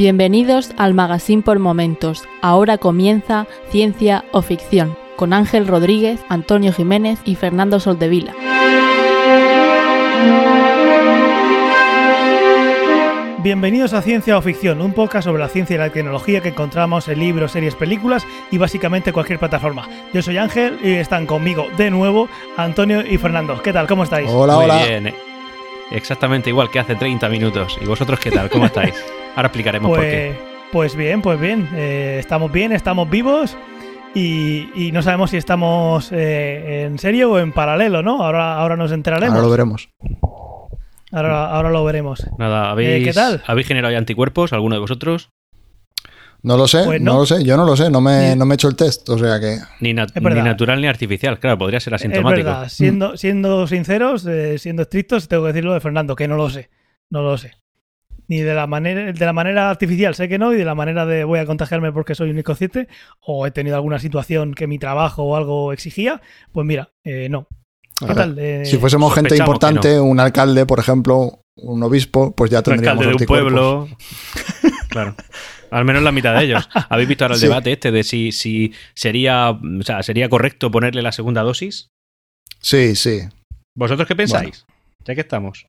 Bienvenidos al Magazine por Momentos. Ahora comienza Ciencia o Ficción con Ángel Rodríguez, Antonio Jiménez y Fernando Soldevila. Bienvenidos a Ciencia o Ficción, un podcast sobre la ciencia y la tecnología que encontramos en libros, series, películas y básicamente cualquier plataforma. Yo soy Ángel y están conmigo de nuevo Antonio y Fernando. ¿Qué tal? ¿Cómo estáis? Hola, Muy hola. bien. Exactamente igual que hace 30 minutos. ¿Y vosotros qué tal? ¿Cómo estáis? Ahora explicaremos por Pues, qué. pues bien, pues bien. Eh, estamos bien, estamos vivos y, y no sabemos si estamos eh, en serio o en paralelo, ¿no? Ahora, ahora nos enteraremos. Ahora lo veremos. Ahora, ahora lo veremos. Nada, ¿habéis, Eh, ¿qué tal? ¿habéis generado ya anticuerpos, alguno de vosotros? No lo sé, Pues no. no lo sé, yo no lo sé, no me, Ni- no me he hecho el test, o sea que... Ni, nat- Es verdad. ni natural ni artificial. Claro, podría ser Es asintomático. verdad, siendo, siendo sinceros, eh, siendo estrictos, tengo que decirlo de Fernando, que no lo sé. No lo sé. Ni de la manera, de la manera artificial sé que no, y de la manera de voy a contagiarme porque soy un inconsciente, o he tenido alguna situación que mi trabajo o algo exigía, pues mira, eh, no. a ¿Qué tal? Eh, si fuésemos gente importante, un alcalde, por ejemplo, un obispo, pues ya Un tendríamos alcalde de un pueblo. claro. Al menos la mitad de ellos. ¿Habéis visto ahora el Sí. debate este de si, si sería, o sea, sería correcto ponerle la segunda dosis? Sí, sí. ¿Vosotros qué pensáis? Ya que estamos.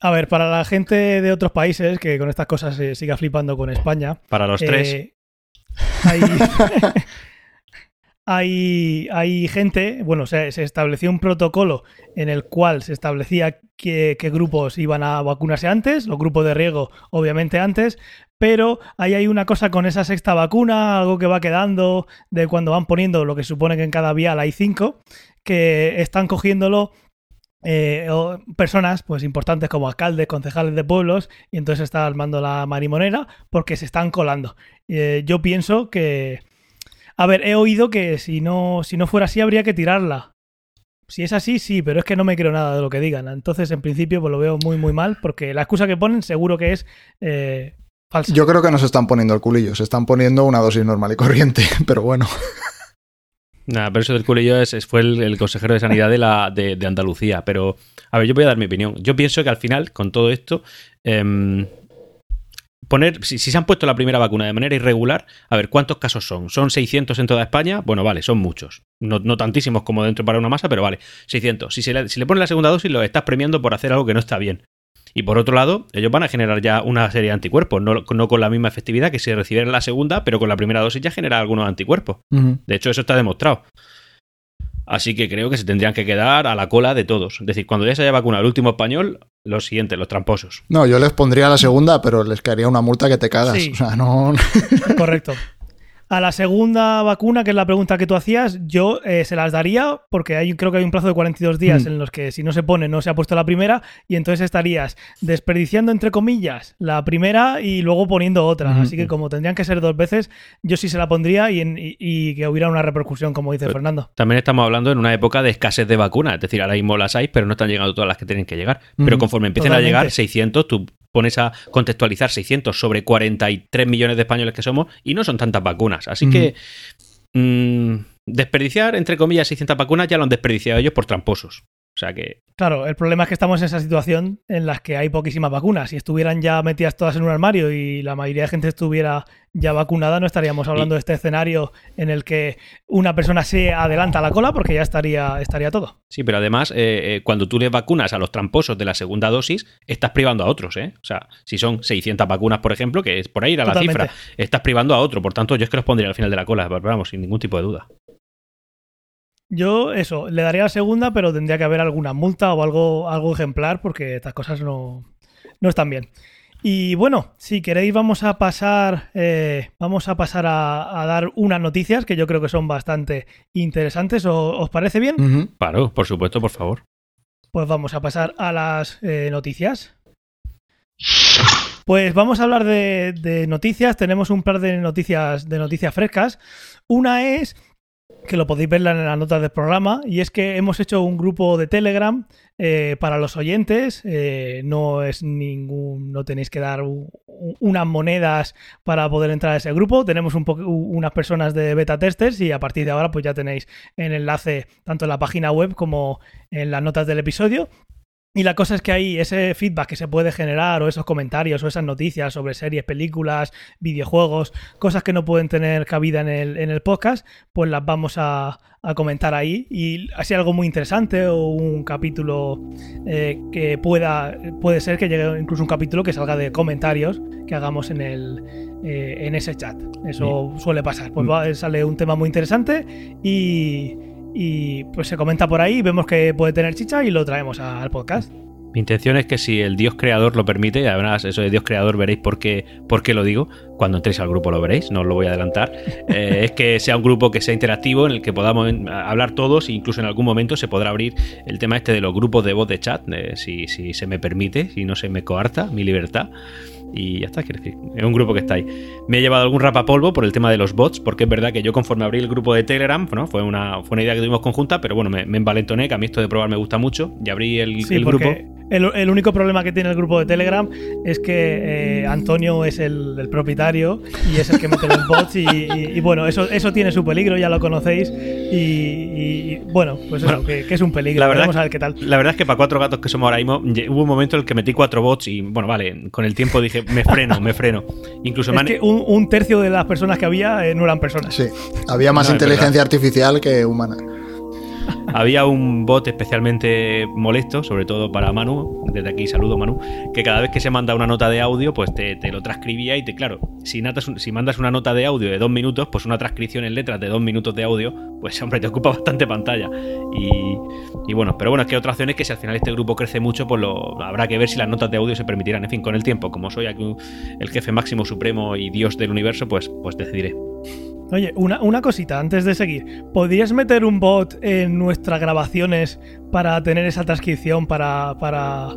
A ver, para la gente de otros países que con estas cosas se siga flipando con España, Para los tres. Eh, hay, hay, hay gente, bueno, se, se estableció un protocolo en el cual se establecía qué, qué grupos iban a vacunarse antes, los grupos de riesgo obviamente antes, pero ahí hay una cosa con esa sexta vacuna, algo que va quedando de cuando van poniendo lo que supone que en cada vial hay cinco, que están cogiéndolo eh, o personas pues importantes como alcaldes, concejales de pueblos y entonces está armando la marimonera porque se están colando. Eh, yo pienso que a ver, he oído que si no si no fuera así habría que tirarla. Si es así, sí, pero es que no me creo nada de lo que digan. Entonces, en principio, pues lo veo muy, muy mal, porque la excusa que ponen seguro que es eh, falsa. Yo creo que no se están poniendo el culillo, se están poniendo una dosis normal y corriente, pero bueno. Nada, pero eso del culillo es, es- fue el, consejero de Sanidad de, la, de, Andalucía. Pero, a ver, yo voy a dar mi opinión. Yo pienso que al final, con todo esto, em, poner, si, si se han puesto la primera vacuna de manera irregular, a ver, ¿cuántos casos son? ¿Son 600 en toda España? Bueno, vale, son muchos. No, no tantísimos como dentro para una masa, pero vale, 600. Si, se le, si le pones la segunda dosis, lo estás premiando por hacer algo que no está bien. Y por otro lado, ellos van a generar ya una serie de anticuerpos, no, no con la misma efectividad que si recibieran la segunda, pero con la primera dosis ya genera algunos anticuerpos. De hecho, eso está demostrado. Así que creo que se tendrían que quedar a la cola de todos. Es decir, cuando ya se haya vacunado el último español, los siguientes, los tramposos. No, yo les pondría la segunda, pero les caería una multa que te cagas. Sí. O sea, no... Correcto. A la segunda vacuna, que es la pregunta que tú hacías, yo eh, se las daría porque hay, creo que hay un plazo de 42 días Mm. en los que si no se pone no se ha puesto la primera y entonces estarías desperdiciando entre comillas la primera y luego poniendo otra. Así que como tendrían que ser dos veces, yo sí se la pondría y, en- y- y que hubiera una repercusión, como dice Pero- Fernando. También estamos hablando en una época de escasez de vacunas. Es decir, ahora mismo las hay, pero no están llegando todas las que tienen que llegar. Pero conforme empiecen Totalmente. a llegar 600, tú pones a contextualizar 600 sobre 43 millones de españoles que somos y no son tantas vacunas. Así que mm, desperdiciar, entre comillas, 600 vacunas ya lo han desperdiciado ellos por tramposos. O sea que Claro, el problema es que estamos en esa situación en la que hay poquísimas vacunas. Si estuvieran ya metidas todas en un armario y la mayoría de gente estuviera ya vacunada, no estaríamos hablando Y- de este escenario en el que una persona se adelanta a la cola porque ya estaría, estaría todo. Sí, pero además, eh, eh, cuando tú le vacunas a los tramposos de la segunda dosis, estás privando a otros, ¿eh? O sea, si son 600 vacunas, por ejemplo, que es por ahí ir a la Totalmente. cifra, estás privando a otro. Por tanto, yo es que los pondría al final de la cola, vamos, sin ningún tipo de duda. Yo, eso, le daría la segunda, pero tendría que haber alguna multa o algo, algo ejemplar porque estas cosas no, no están bien. Y bueno, si queréis vamos a pasar, eh, vamos a pasar a, a dar unas noticias que yo creo que son bastante interesantes. ¿O- ¿Os parece bien? Claro, por supuesto, por favor. Pues vamos a pasar a las eh, noticias. Pues vamos a hablar de, de noticias. Tenemos un par de noticias de noticias frescas. Una es que lo podéis ver en las notas del programa y es que hemos hecho un grupo de Telegram eh, para los oyentes. Eh, no es ningún, no tenéis que dar unas monedas para poder entrar a ese grupo. Tenemos un unas personas de beta testers y a partir de ahora pues ya tenéis el enlace tanto en la página web como en las notas del episodio. Y la cosa es que ahí ese feedback que se puede generar o esos comentarios o esas noticias sobre series, películas, videojuegos, cosas que no pueden tener cabida en el, en el podcast, pues las vamos a, a comentar ahí. Y así algo muy interesante o un capítulo eh, que pueda, puede ser que llegue incluso un capítulo que salga de comentarios que hagamos en, el, eh, en ese chat. Eso suele pasar. Pues va- sale un tema muy interesante y y pues se comenta por ahí, vemos que puede tener chicha y lo traemos al podcast. Mi intención es que si el Dios creador lo permite, y además eso de Dios creador veréis por qué, por qué lo digo, cuando entréis al grupo lo veréis, no os lo voy a adelantar, eh, es que sea un grupo que sea interactivo, en el que podamos hablar todos e incluso en algún momento se podrá abrir el tema este de los grupos de voz de chat, eh, si, si se me permite, si no se me coarta mi libertad. Y ya está, quiero decir, es un grupo que está ahí. Me he llevado algún rapapolvo por el tema de los bots, porque es verdad que yo conforme abrí el grupo de Telegram, ¿no? fue, una, fue una idea que tuvimos conjunta, pero bueno, me, me envalentoné, que a mí esto de probar me gusta mucho, y abrí el, Sí, el grupo. el, el único problema que tiene el grupo de Telegram es que eh, Antonio es el, el propietario y es el que mete los bots y, y- y, bueno, eso, eso tiene su peligro, ya lo conocéis y, bueno, pues eso, Bueno, que, que es un peligro. la verdad Veremos que- a ver qué tal. La verdad es que para cuatro gatos que somos ahora mismo, hubo un momento en el que metí cuatro bots y, bueno, vale, con el tiempo dije, me freno, me freno. Incluso me Es han- que un, un tercio de las personas que había eh, no eran personas. Sí, había más No, inteligencia artificial que humana. Había un bot especialmente molesto, sobre todo para Manu, desde aquí saludo Manu, que cada vez que se manda una nota de audio, pues te, te lo transcribía y te, claro, si, si mandas una nota de audio de dos minutos, pues una transcripción en letras de dos minutos de audio, pues hombre, te ocupa bastante pantalla. Y, y bueno, pero bueno, es que otra opción es que si al final este grupo crece mucho, pues lo, habrá que ver si las notas de audio se permitirán. En fin, con el tiempo, como soy aquí el jefe máximo supremo y dios del universo, pues, pues decidiré. Oye, una, una cosita antes de seguir. ¿Podrías meter un bot en nuestras grabaciones para tener esa transcripción para, para,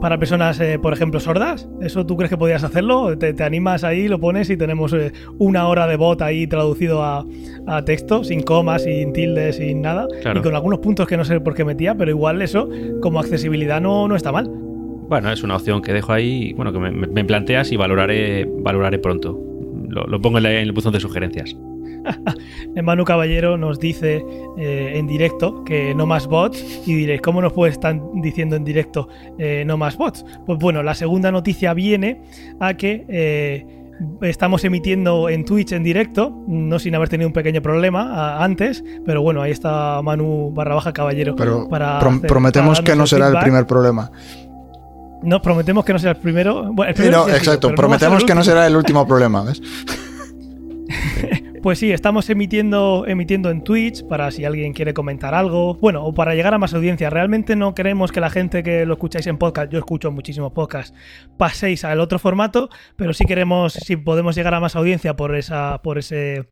para personas, eh, por ejemplo, sordas? ¿Eso tú crees que podrías hacerlo? ¿Te, te animas ahí, lo pones y tenemos eh, una hora de bot ahí traducido a, a texto, sin comas, sin tildes, sin nada? Claro. Y con algunos puntos que no sé por qué metía, pero igual eso, como accesibilidad, no, no está mal. Bueno, es una opción que dejo ahí, bueno, que me, me planteas y valoraré, valoraré pronto. Lo, lo pongo en, la- en el buzón de sugerencias. Manu Caballero nos dice eh, en directo que no más bots y diréis, ¿cómo nos puede estar diciendo en directo eh, no más bots? Pues bueno, la segunda noticia viene a que eh, estamos emitiendo en Twitch en directo, no sin haber tenido un pequeño problema a- antes, pero bueno, ahí está Manu barra baja Caballero. Pero para prom- hacer- prometemos para que no será el primer problema. No, prometemos que no será el primero. Bueno, el Sí, primero no, sí exacto, prometemos que no será el último problema, ¿ves? Pues sí, estamos emitiendo, emitiendo en Twitch para si alguien quiere comentar algo. Bueno, o para llegar a más audiencia. Realmente no queremos que la gente que lo escucháis en podcast, yo escucho muchísimos podcasts, paséis al otro formato, pero sí queremos, si podemos llegar a más audiencia por esa, por ese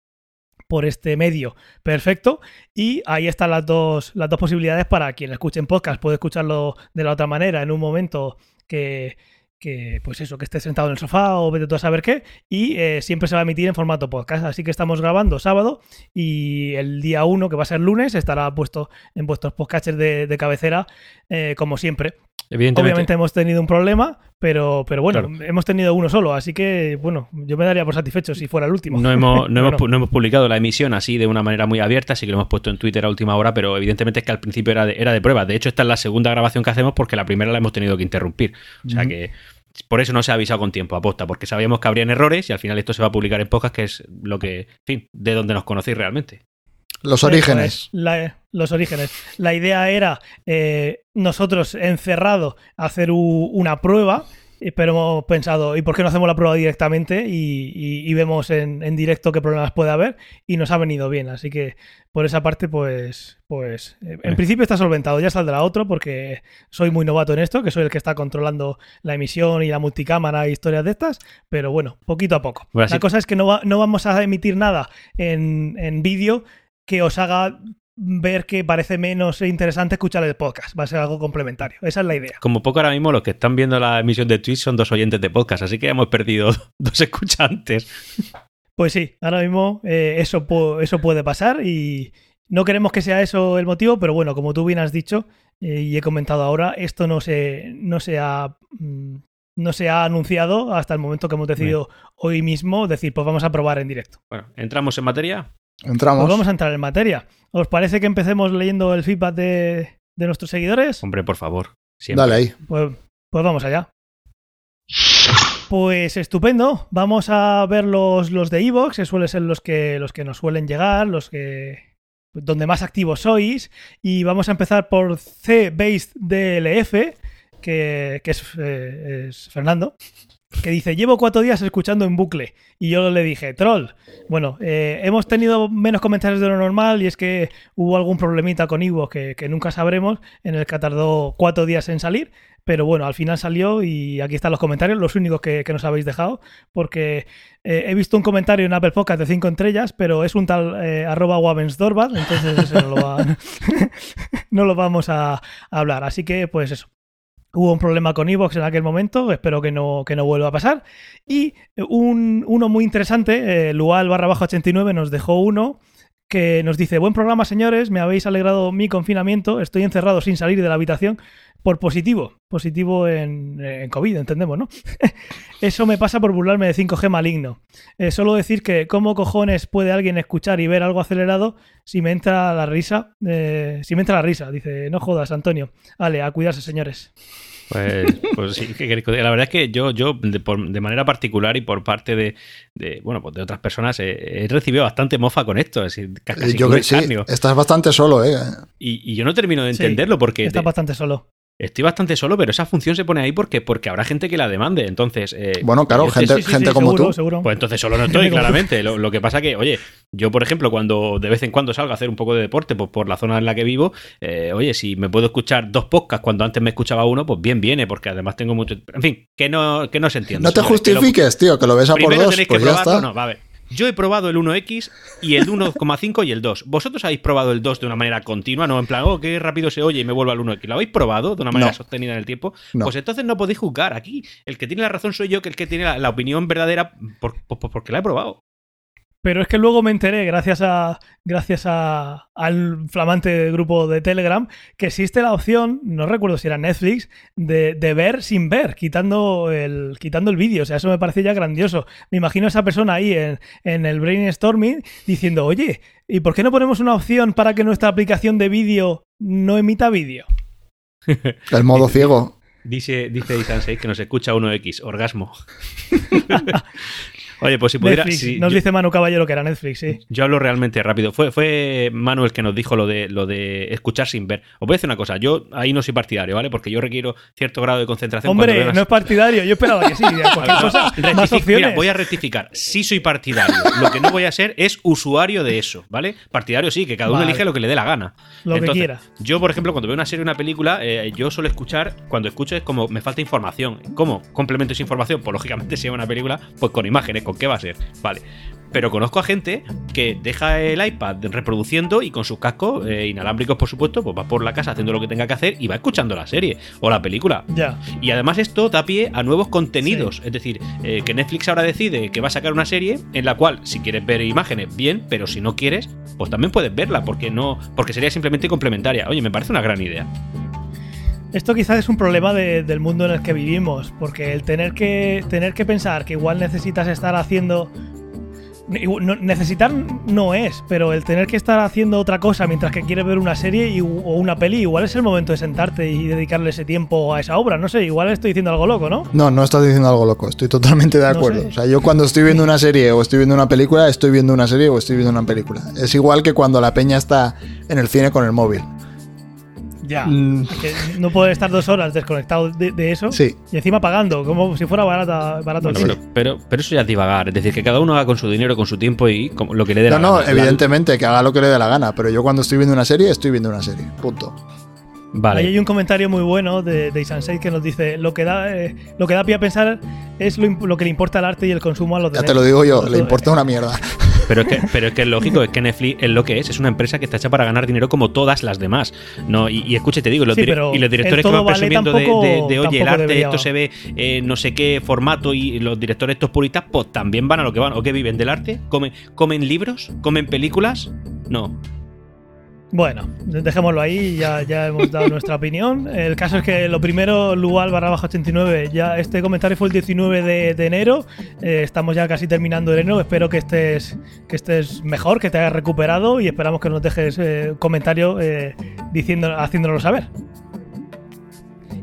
por este medio, perfecto. Y ahí están las dos, las dos posibilidades para quien escuche en podcast, puede escucharlo de la otra manera en un momento que, que pues eso, que esté sentado en el sofá o vete tú a saber qué, y eh, siempre se va a emitir en formato podcast. Así que estamos grabando sábado y el día 1, que va a ser lunes, estará puesto en vuestros podcasts de, cabecera, eh, como siempre. Evidentemente, Obviamente hemos tenido un problema, pero, pero bueno, Claro. hemos tenido uno solo, así que bueno, yo me daría por satisfecho si fuera el último. no hemos, no, hemos, no. hemos publicado la emisión así de una manera muy abierta, así que lo hemos puesto en Twitter a última hora, pero evidentemente es que al principio era de, era de prueba. De hecho, esta es la segunda grabación que hacemos porque la primera la hemos tenido que interrumpir. O sea que por eso no se ha avisado con tiempo, aposta, porque sabíamos que habrían errores y al final esto se va a publicar en podcast, que es lo que, en fin, de donde nos conocéis realmente. Los orígenes. la- los orígenes. La idea era eh, nosotros encerrado hacer u- una prueba, eh, pero hemos pensado, ¿y por qué no hacemos la prueba directamente y, y- y vemos en, en directo qué problemas puede haber? Y nos ha venido bien, así que por esa parte, pues, pues eh, en principio está solventado. Ya saldrá otro porque soy muy novato en esto, que soy el que está controlando la emisión y la multicámara y historias de estas, pero bueno, poquito a poco. Bueno, la cosa es que no, va- no vamos a emitir nada en, en vídeo que os haga ver que parece menos interesante escuchar el podcast. Va a ser algo complementario. Esa es la idea. Como poco ahora mismo los que están viendo la emisión de Twitch son dos oyentes de podcast, así que hemos perdido dos escuchantes. Pues sí, ahora mismo eh, eso, pu- eso puede pasar y no queremos que sea eso el motivo, pero bueno, como tú bien has dicho eh, y he comentado ahora, esto no se, no se ha... mm, No se ha anunciado hasta el momento que hemos decidido hoy mismo decir, pues vamos a probar en directo. Bueno, entramos en materia. Entramos. Pues vamos a entrar en materia. ¿Os parece que empecemos leyendo el feedback de, de nuestros seguidores? Hombre, por favor. Siempre. Dale ahí. Pues, pues vamos allá. Pues estupendo. Vamos a ver los, los de Evox, que suelen ser los que, los que nos suelen llegar, los que. donde más activos sois. Y vamos a empezar por C-Based DLF, que, que es, eh, es Fernando. Que dice, llevo cuatro días escuchando en bucle. Y yo le dije, troll. Bueno, eh, hemos tenido menos comentarios de lo normal y es que hubo algún problemita con Evox que, nunca sabremos, en el que tardó cuatro días en salir. Pero bueno, al final salió y aquí están los comentarios, los únicos que, nos habéis dejado, porque eh, he visto un comentario en Apple Podcast de 5 estrellas, pero es un tal eh, arroba entonces ese no lo, va- no lo vamos a hablar. Así que, pues eso. Hubo un problema con Evox en aquel momento, espero que no, que no vuelva a pasar. Y un, uno muy interesante, eh, Lual barra bajo 89 nos dejó uno que nos dice, buen programa señores, me habéis alegrado mi confinamiento, estoy encerrado sin salir de la habitación por positivo, positivo en, COVID, entendemos, ¿no? Eso me pasa por burlarme de 5G maligno. Eh, solo decir que cómo cojones puede alguien escuchar y ver algo acelerado si me entra la risa, eh, si me entra la risa, dice, no jodas, Antonio. Vale, a cuidarse, señores. Pues, pues sí, ¿qué queréis que la verdad es que yo, yo de, por- de manera particular y por parte de, de, bueno, pues de otras personas, eh, he recibido bastante mofa con esto, es decir, casi Yo creo sí, estás bastante solo, ¿eh? y, y yo no termino de Sí, entenderlo porque Está de- bastante solo. Estoy bastante solo, pero esa función se pone ahí porque, porque habrá gente que la demande. Entonces, eh, Bueno, claro, gente, Sí, sí, sí, gente sí, como seguro, tú. seguro. Pues entonces solo no estoy, claramente. Lo, lo que pasa que, oye, yo, por ejemplo, cuando de vez en cuando salgo a hacer un poco de deporte pues, por la zona en la que vivo, eh, oye, si me puedo escuchar dos podcasts cuando antes me escuchaba uno, pues bien viene, porque además tengo mucho... En fin, que no, que no se entiende. No te señores, que lo- justifiques, tío, que lo ves a por dos, tenéis que pues ya probarlo. está. No, va a ver. Yo he probado el 1X y el 1,5 y el 2. ¿Vosotros habéis probado el 2 de una manera continua? No, en plan, oh, qué rápido se oye y me vuelvo al 1X. ¿Lo habéis probado de una manera No. sostenida en el tiempo? No. Pues entonces no podéis juzgar. Aquí el que tiene la razón soy yo, que el que tiene la, la opinión verdadera, por, por- por- porque la he probado. Pero es que luego me enteré, gracias a gracias a, al flamante grupo de Telegram, que existe la opción, no recuerdo si era Netflix, de, de ver sin ver, quitando el, quitando el vídeo. O sea, eso me parecía ya grandioso. Me imagino a esa persona ahí en, en el brainstorming diciendo, oye, ¿y por qué no ponemos una opción para que nuestra aplicación de vídeo no emita vídeo? El modo ciego. Dice, dice 6 que nos escucha 1X, orgasmo. Oye, pues si pudiera. Si- Nos yo- dice Manu Caballero que era Netflix, sí. Yo hablo realmente rápido. Fue, fue Manuel que nos dijo lo de, lo de escuchar sin ver. Os voy a decir una cosa. Yo ahí no soy partidario, ¿vale? Porque yo requiero cierto grado de concentración. Hombre, no es partidario, yo esperaba que sí. Cualquier cosa, más opciones. Mira, voy a rectificar. Sí soy partidario. Lo que no voy a ser es usuario de eso, ¿vale? Partidario sí, que cada uno Vale. elige lo que le dé la gana. Lo que quiera. Yo, por ejemplo, cuando veo una serie o una película, eh, yo suelo escuchar, cuando escucho es como me falta información. ¿Cómo? Complemento esa información. Pues lógicamente, si es una película, pues con imágenes, ¿con qué va a ser? Vale. Pero conozco a gente que deja el iPad reproduciendo y con sus cascos eh, inalámbricos, por supuesto, pues va por la casa haciendo lo que tenga que hacer y va escuchando la serie o la película. Ya. Y además esto da pie a nuevos contenidos. Es decir, eh, que Netflix ahora decide que va a sacar una serie en la cual, si quieres ver imágenes, bien, pero si no quieres, pues también puedes verla, porque no. Porque sería simplemente complementaria. Oye, me parece una gran idea. Esto quizás es un problema de- del mundo en el que vivimos, porque el tener que, tener que pensar que igual necesitas estar haciendo... no- necesitar no es, pero el tener que estar haciendo otra cosa mientras que quieres ver una serie y- o una peli, igual es el momento de sentarte y dedicarle ese tiempo a esa obra. No sé, igual estoy diciendo algo loco, ¿no? No, no estás diciendo algo loco, estoy totalmente de No acuerdo. sé. O sea, yo cuando estoy viendo una serie o estoy viendo una película, estoy viendo una serie o estoy viendo una película. Es igual que cuando la peña está en el cine con el móvil. Ya. Mm, Que no puedes estar dos horas desconectado de, de eso sí, y encima pagando, como si fuera barata, barato. el Bueno, sitio. pero, pero, pero eso ya es divagar. Es decir, que cada uno haga con su dinero, con su tiempo y con lo que le dé no, la no, gana. evidentemente que haga lo que le dé la gana, pero yo cuando estoy viendo una serie, estoy viendo una serie. Punto. Vale. Ahí hay un comentario muy bueno de, de Isansei que nos dice lo que da eh, lo que da pie a pensar es lo, lo que le importa al arte y el consumo a los Ya demás. te lo digo yo, le importa una mierda. Pero es, que, pero es que es lógico, es que Netflix es lo que es, es una empresa que está hecha para ganar dinero como todas las demás. No, y, y escuche, te digo, los Sí, y los directores que van vale presumiendo de- tampoco- de, de, oye, el arte, esto se ve eh, no sé qué formato, y los directores estos puristas, pues también van a lo que van. ¿O qué viven del arte? ¿Comen, comen libros? ¿Comen películas? No. Bueno, dejémoslo ahí, ya, ya hemos dado nuestra opinión. El caso es que lo primero, Lual barra baja 89, ya este comentario fue el 19 de, de enero, eh, estamos ya casi terminando enero, espero que estés, que estés mejor, que te hayas recuperado y esperamos que nos dejes eh, comentario eh, diciendo, haciéndolo saber.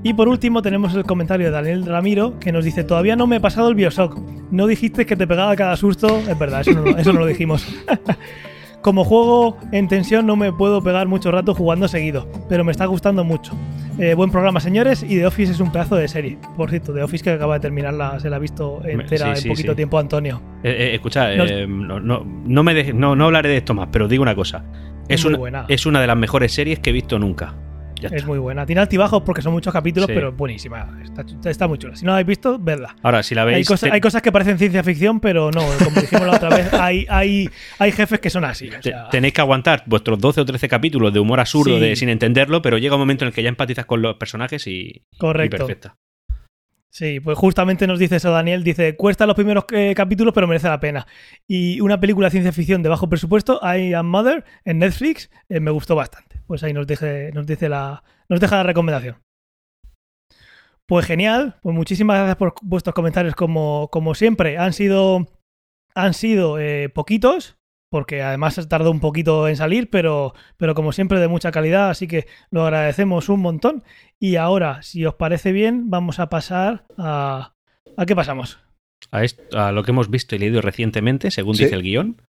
Y por último tenemos el comentario de Daniel Ramiro que nos dice, todavía no me he pasado el Bioshock. No dijiste que te pegaba cada susto. Es verdad, eso no, eso no lo dijimos. Como juego en tensión no me puedo pegar mucho rato jugando seguido, pero me está gustando mucho. Eh, buen programa, señores, y The Office es un pedazo de serie. Por cierto, The Office que acaba de terminarla, se la ha visto entera Sí, sí, en poquito sí. tiempo Antonio. Eh, eh, escucha, No- eh, no, no, me hablaré de esto más, pero digo una cosa. Es, una, buena. es una de las mejores series que he visto nunca. Ya Es está. muy buena. Tiene altibajos porque son muchos capítulos, Sí. pero es buenísima. Está, está muy chula. Si no la habéis visto, vedla. Ahora, si la Hay, veis. te- hay cosas que parecen ciencia ficción, pero no, como dijimos la otra vez, hay, hay, hay jefes que son así. o te- sea, tenéis que aguantar vuestros 12 o 13 capítulos de humor absurdo Sí. de sin entenderlo, pero llega un momento en el que ya empatizas con los personajes y, y Correcto. perfecta. Sí, pues justamente nos dice eso Daniel, dice, cuesta los primeros eh, capítulos, pero merece la pena. Y una película de ciencia ficción de bajo presupuesto, I Am Mother, en Netflix, eh, me gustó bastante. Pues ahí nos, deje, nos, dice la, nos deja la recomendación. Pues genial, pues muchísimas gracias por vuestros comentarios como, como siempre. Han sido, han sido eh, poquitos, porque además tardó un poquito en salir, pero, pero como siempre de mucha calidad, así que lo agradecemos un montón. Y ahora, si os parece bien, vamos a pasar a... ¿A qué pasamos? A, esto- a lo que hemos visto y leído recientemente, según Sí. dice el guion,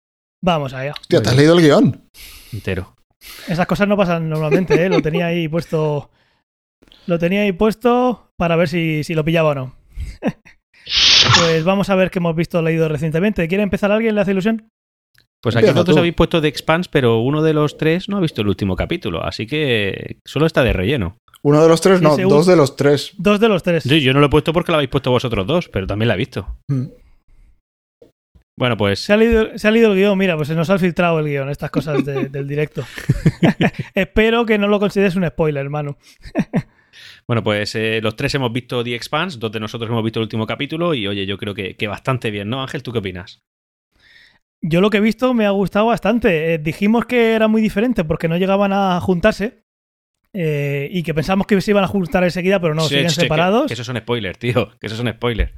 Vamos allá. Hostia, ¿te has leído el guion? entero. Esas cosas no pasan normalmente, ¿eh? Lo tenía ahí puesto... Lo tenía ahí puesto para ver si, si lo pillaba o no. pues vamos a ver qué hemos visto leído recientemente. ¿Quiere empezar alguien? ¿Le hace ilusión? Pues aquí tú. habéis puesto de Expanse, pero uno de los tres no ha visto el último capítulo, así que solo está de relleno. Uno de los tres, no, dos un- de los tres. Dos de los tres. Sí, yo no lo he puesto porque lo habéis puesto vosotros dos, pero también la he visto. Mm. Bueno, pues Se ha, leído, se ha leído el guion, mira, pues se nos ha filtrado el guion, estas cosas de- del directo. Espero que no lo consideres un spoiler, hermano. Bueno, pues eh, los tres hemos visto The Expanse, dos de nosotros hemos visto el último capítulo y oye, yo creo que, que bastante bien, ¿no? Ángel, ¿tú qué opinas? Yo lo que he visto me ha gustado bastante. Eh, dijimos que era muy diferente porque no llegaban a juntarse eh, y que pensamos que se iban a juntar enseguida, pero no, Sí, siguen che, que- separados. Que, eso son spoilers, tío, que eso son spoilers.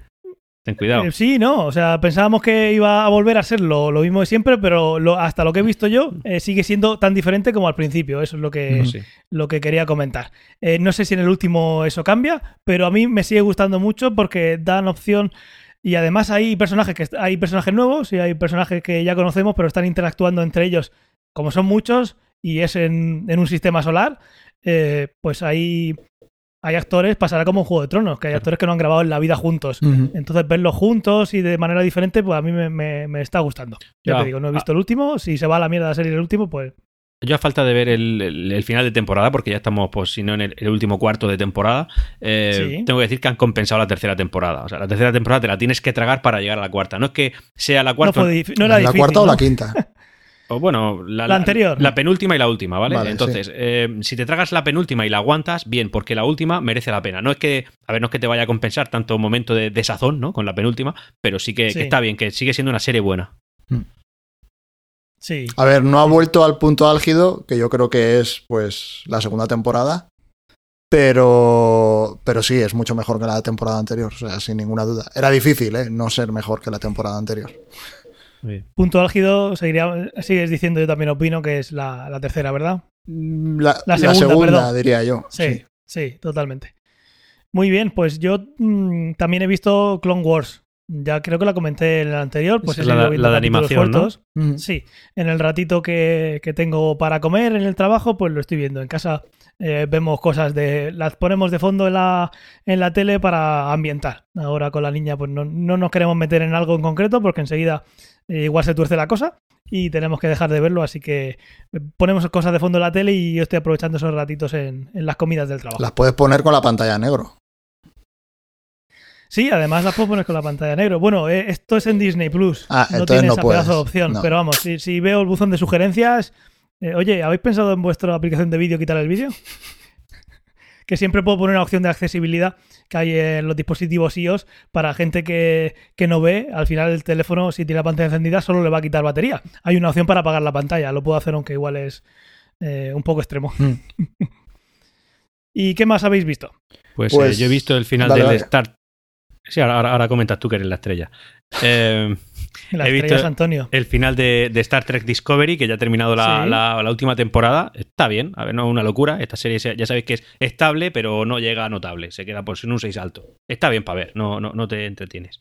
Ten cuidado. Eh, sí, no, o sea, pensábamos que iba a volver a ser lo, lo mismo de siempre, pero lo- hasta lo que he visto yo eh, sigue siendo tan diferente como al principio. Eso es lo que, Sí. lo que quería comentar. Eh, no sé si en el último eso cambia, pero a mí me sigue gustando mucho porque dan opción y además hay personajes que hay personajes nuevos y hay personajes que ya conocemos, pero están interactuando entre ellos, como son muchos y es en, en un sistema solar, pues hay, hay actores, pasará como un Juego de Tronos, que hay Claro. actores que no han grabado en la vida juntos. Entonces, verlos juntos y de manera diferente, pues a mí me, me- me está gustando. Ya Ya. te digo, no he visto el último. Si se va a la mierda la serie el último, pues Yo a falta de ver el, el- el final de temporada, porque ya estamos, pues si no, en el, el último cuarto de temporada, eh, Sí. tengo que decir que han compensado la tercera temporada. O sea, la tercera temporada te la tienes que tragar para llegar a la cuarta. No es que sea la no, cuarta, fue dif- no era ¿La difícil. cuarta o ¿no? la quinta? o bueno, la, La anterior. La penúltima y la última, ¿vale? Vale, Entonces, eh, si te tragas la penúltima y la aguantas, bien, porque la última merece la pena. No es que, a ver, no es que te vaya a compensar tanto momento de, de sazón, ¿no? Con la penúltima, pero sí que, Sí. que está bien, que sigue siendo una serie buena. Sí. A ver, no ha vuelto al punto álgido, que yo creo que es pues la segunda temporada. Pero, pero sí, es mucho mejor que la temporada anterior, o sea, sin ninguna duda. Era difícil, ¿eh? No ser mejor que la temporada anterior. Punto álgido, seguiría, sigues diciendo, yo también opino que es la, la tercera, ¿verdad? Mm, La, segunda, diría yo. Sí, sí, totalmente. Muy bien, pues yo mm, también he visto Clone Wars. Ya creo que la comenté en el anterior, pues es la- la de animación, ¿no? Mm. Sí, en el ratito que, que tengo para comer en el trabajo, pues lo estoy viendo. En casa eh, vemos cosas de. las ponemos de fondo en la, en la tele para ambientar. Ahora con la niña, pues no, no nos queremos meter en algo en concreto porque enseguida eh, igual se tuerce la cosa y tenemos que dejar de verlo. Así que eh, ponemos cosas de fondo en la tele y yo estoy aprovechando esos ratitos en, en las comidas del trabajo. Las puedes poner con la pantalla negro. Sí, además las puedo poner con la pantalla negro. Bueno, eh, esto es en Disney Plus. Ah, no entonces tiene no esa puedes, pedazo de opción. no. Pero vamos, si, si veo el buzón de sugerencias. eh, oye, ¿habéis pensado en vuestra aplicación de vídeo quitar el vídeo? Que siempre puedo poner una opción de accesibilidad que hay en los dispositivos iOS para gente que, que no ve. Al final el teléfono, si tiene la pantalla encendida, solo le va a quitar batería. Hay una opción para apagar la pantalla. Lo puedo hacer aunque igual es eh, un poco extremo. Mm. ¿Y qué más habéis visto? Pues, Pues, eh, yo he visto el final dale, del dale. Star. Sí, ahora, ahora- comentas tú que eres la estrella. Eh, Las He visto- estrellas, Antonio. El final de, de Star Trek Discovery, que ya ha terminado la, Sí. la- la última temporada, está bien. A ver, no es una locura. Esta serie se- ya sabéis que es estable, pero no llega a notable. Se queda por en un 6 alto. Está bien para ver, no, no, no te entretienes.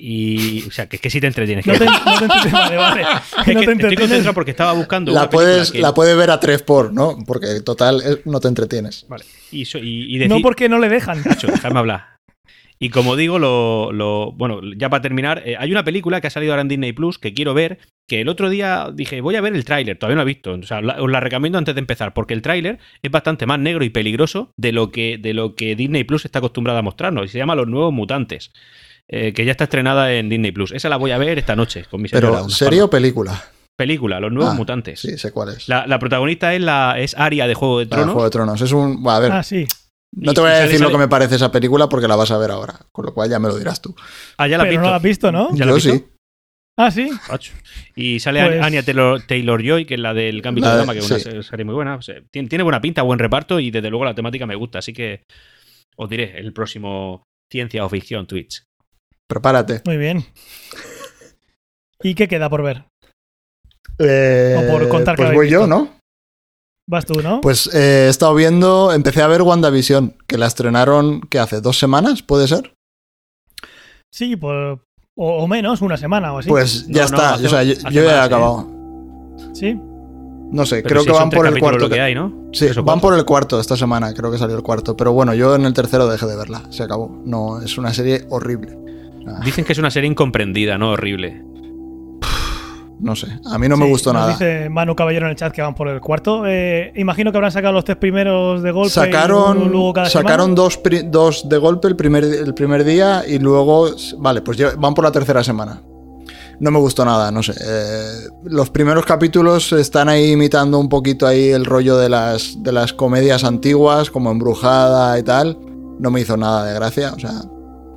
Y. O sea, que, que sí te entretienes. No te, no te entretienes, vale, vale. es No que te estoy entretienes. concentrado porque estaba buscando. La puedes, que- la puedes ver a tres por, ¿no? Porque total eh, no te entretienes. Vale. Y, so- y- y decir- No porque no le dejan. Nacho, déjame hablar. Y como digo, lo, lo- bueno, ya para terminar, eh, hay una película que ha salido ahora en Disney Plus que quiero ver, que el otro día dije, voy a ver el tráiler, todavía no lo he visto, o sea, la- os la recomiendo antes de empezar, porque el tráiler es bastante más negro y peligroso de lo que, de lo que Disney Plus está acostumbrada a mostrarnos, y se llama Los Nuevos Mutantes, eh, que ya está estrenada en Disney Plus. Esa la voy a ver esta noche con mi señora. Pero, ¿serie o película? Película, Los Nuevos Ah, Mutantes. Sí, sé cuál es. La, la protagonista es, la, es Aria de Juego de La de Tronos. Juego de Tronos. Es un. bueno, a ver, Ah, sí. No te voy a sale- decir lo sale- que me parece esa película porque la vas a ver ahora. Con lo cual ya me lo dirás tú. Ah, ya la has Pero visto. no la has visto, ¿no? ¿Ya Yo sí. Ah, sí. Y sale Pues- Anya Taylor, Taylor Joy, que es la del Gambito La de Dama, que es sí. una serie muy buena. O sea, tiene, tiene buena pinta, buen reparto y desde luego la temática me gusta. Así que os diré el próximo Ciencia o Ficción Twitch. Prepárate. Muy bien. ¿Y qué queda por ver? Eh, O por contar que pues voy yo. ¿no? Vas tú, ¿no? Pues eh, he estado viendo, empecé a ver WandaVision, que la estrenaron, ¿qué hace? ¿Dos semanas? ¿Puede ser? Sí, por, o, o menos, una semana o así. Pues ya no, está, hace- o sea, yo, ya he ¿eh? acabado. sí. No sé, Pero creo si que van por el cuarto. lo que hay, ¿no? Sí, van cuatro. por el cuarto esta semana, creo que salió el cuarto. Pero bueno, yo en el tercero dejé de verla, se acabó. No, es una serie horrible. Dicen que es una serie incomprendida, ¿no? Horrible. No sé, a mí no me gustó nos nada. Dice Manu Caballero en el chat que van por el cuarto. Eh, imagino que habrán sacado los tres primeros de golpe. y Sacaron, luego cada sacaron dos, dos de golpe el primer, el primer día y luego, vale, pues van por la tercera semana. No me gustó nada, no sé. eh, los primeros capítulos están ahí imitando un poquito ahí el rollo de las, de las comedias antiguas, como Embrujada y tal. No me hizo nada de gracia, o sea,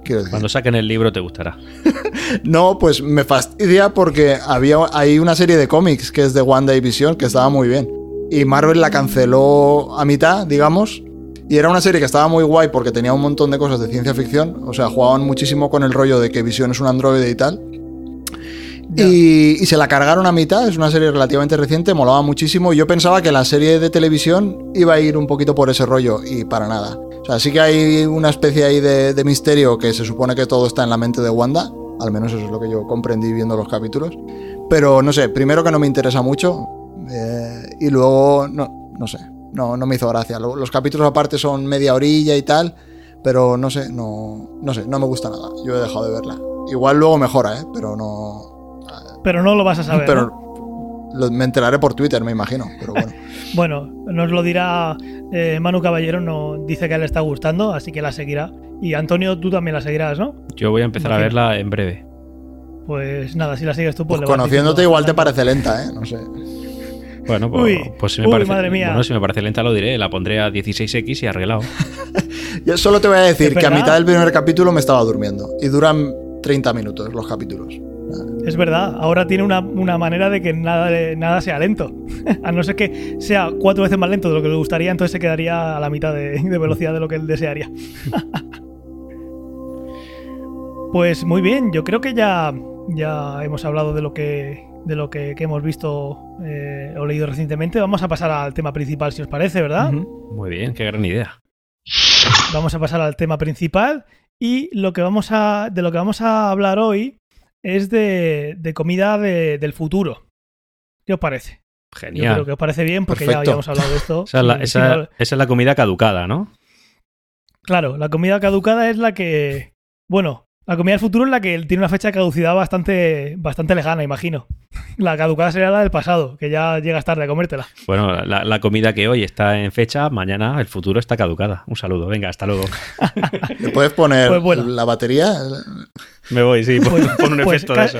quiero decir. Cuando saquen el libro te gustará. No, pues me fastidia porque había hay una serie de cómics que es de One Day Vision que estaba muy bien. Y Marvel la canceló a mitad, digamos. Y era una serie que estaba muy guay porque tenía un montón de cosas de ciencia ficción. O sea, jugaban muchísimo con el rollo de que Vision es un androide y tal. Y, y se la cargaron a mitad, es una serie relativamente reciente, molaba muchísimo. Y yo pensaba que la serie de televisión iba a ir un poquito por ese rollo y para nada. O sea, sí que hay una especie ahí de, de misterio que se supone que todo está en la mente de Wanda. Al menos eso es lo que yo comprendí viendo los capítulos. Pero no sé, primero que no me interesa mucho. eh, y luego, no, no sé, no, no me hizo gracia. Lo- Los capítulos aparte son media orilla y tal. Pero no sé, no, no sé, no me gusta nada. Yo he dejado de verla. Igual luego mejora, ¿eh? Pero no, Pero no lo vas a saber. pero ¿no? lo- me enteraré por Twitter, me imagino. Pero bueno. Bueno, nos lo dirá eh, Manu Caballero, no, dice que a él le está gustando, así que la seguirá. Y Antonio, tú también la seguirás, ¿no? Yo voy a empezar a verla en breve. Pues nada, si la sigues tú, pues, Pues le conociéndote igual te parece lenta, ¿eh? No sé. Bueno, pues, Uy, pues si me uy, parece, madre mía. Bueno, si me parece lenta lo diré. La pondré a 16x y arreglado. Yo solo te voy a decir ¿Es que a mitad del primer capítulo me estaba durmiendo. Y duran 30 minutos los capítulos. Es verdad, ahora tiene una, una manera de que nada, nada sea lento. a no ser que sea cuatro veces más lento de lo que le gustaría, entonces se quedaría a la mitad de, de velocidad de lo que él desearía. pues muy bien, yo creo que ya, ya hemos hablado de lo que, de lo que, que hemos visto eh, o leído recientemente. Vamos a pasar al tema principal, si os parece, ¿verdad? Muy bien, qué gran idea. Vamos a pasar al tema principal y lo que vamos a, de lo que vamos a hablar hoy es de, de comida de- del futuro. ¿Qué os parece? Yo Genial. creo que os parece bien porque Perfecto. ya habíamos hablado de esto. Esa es, la, esa es la comida caducada, ¿no? claro, la comida caducada es la que. Bueno, la comida del futuro es la que tiene una fecha de caducidad bastante, bastante lejana, imagino. La caducada sería la del pasado, que ya llegas tarde a comértela. Bueno, la, la comida que hoy está en fecha, mañana el futuro está caducada. Un saludo, venga, hasta luego. ¿Le puedes poner Pues bueno. la batería? Me voy, sí, pon, Pues- pon un pues efecto de eso.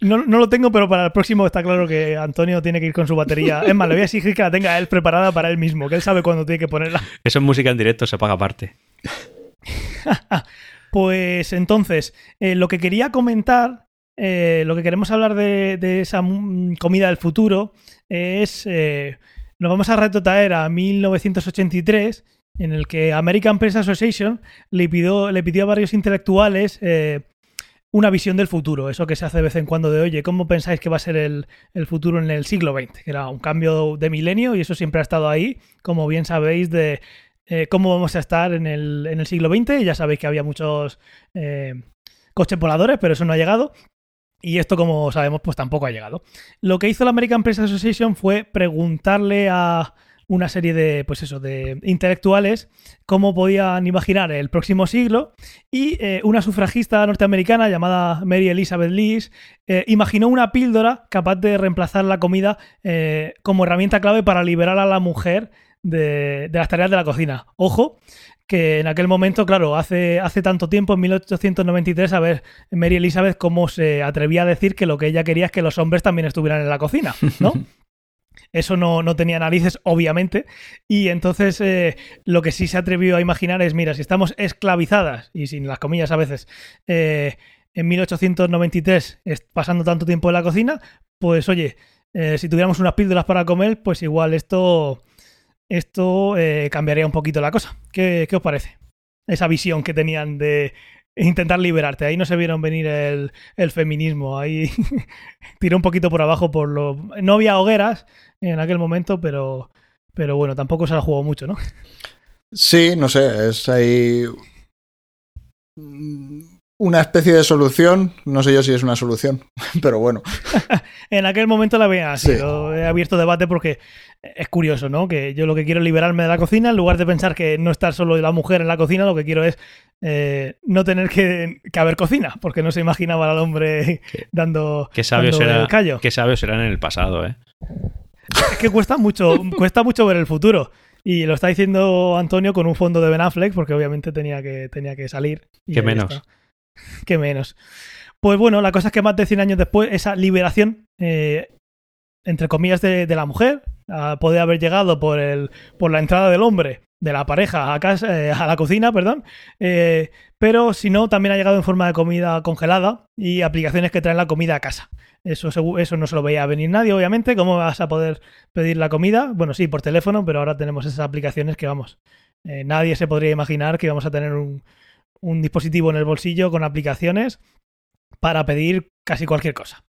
No, no lo tengo, pero para el próximo está claro que Antonio tiene que ir con su batería. Es más, le voy a exigir que la tenga él preparada para él mismo, que él sabe cuándo tiene que ponerla. Eso en música en directo se paga aparte. Pues entonces, eh, lo que quería comentar, eh, lo que queremos hablar de, esa mm, comida del futuro es, eh, nos vamos a retrotraer a 1983, en el que American Press Association le pidió, le pidió a varios intelectuales una visión del futuro, eso que se hace de vez en cuando de, oye, ¿cómo pensáis que va a ser el, el futuro en el siglo XX? Que era un cambio de milenio y eso siempre ha estado ahí, como bien sabéis, de eh, cómo vamos a estar en el, siglo XX. Ya sabéis que había muchos eh, coches voladores, pero eso no ha llegado. Y esto, como sabemos, pues tampoco ha llegado. Lo que hizo la American Press Association fue preguntarle a una serie de, pues eso, de intelectuales cómo podían imaginar el próximo siglo y eh, una sufragista norteamericana llamada Mary Elizabeth Lees imaginó una píldora capaz de reemplazar la comida como herramienta clave para liberar a la mujer de, de las tareas de la cocina. Ojo, que en aquel momento, claro, hace, hace tanto tiempo, en 1893, a ver, Mary Elizabeth cómo se atrevía a decir que lo que ella quería es que los hombres también estuvieran en la cocina, ¿no? Eso no, no, tenía narices, obviamente. Y entonces eh, lo que sí se atrevió a imaginar es, mira, si estamos esclavizadas, y sin las comillas a veces, eh, en 1893, pasando tanto tiempo en la cocina, pues oye, eh, si tuviéramos unas píldoras para comer, pues igual esto, esto eh, cambiaría un poquito la cosa. ¿Qué, ¿Qué os parece? Esa visión que tenían de intentar liberarte. Ahí no se vieron venir el, el feminismo. Ahí tiró un poquito por abajo por lo... No había hogueras en aquel momento, pero, pero bueno, tampoco se la jugó mucho, ¿no? Sí, no sé, es ahí una especie de solución. No sé yo si es una solución, pero bueno. en aquel momento la veía así. Sí. He abierto debate porque es curioso, ¿no? Que yo lo que quiero es liberarme de la cocina, en lugar de pensar que no estar solo la mujer en la cocina, lo que quiero es eh, no tener que, que, haber cocina, porque no se imaginaba al hombre dando, qué sabio dando será, el callo. Qué sabios serán en el pasado, ¿eh? Es que cuesta mucho, cuesta mucho ver el futuro. Y lo está diciendo Antonio con un fondo de Ben Affleck, porque obviamente tenía que, tenía que salir. Qué menos. Está. Qué menos. Pues bueno, la cosa es que más de 100 años después, esa liberación, eh, entre comillas, de, la mujer, puede haber llegado por, el, por la entrada del hombre, de la pareja, a, casa, eh, a la cocina, perdón. Eh, pero si no, también ha llegado en forma de comida congelada y aplicaciones que traen la comida a casa. Eso, eso no se lo veía venir nadie, obviamente. ¿Cómo vas a poder pedir la comida? Bueno, sí, por teléfono, pero ahora tenemos esas aplicaciones que, vamos, eh, nadie se podría imaginar que íbamos a tener un, un dispositivo en el bolsillo con aplicaciones para pedir casi cualquier cosa.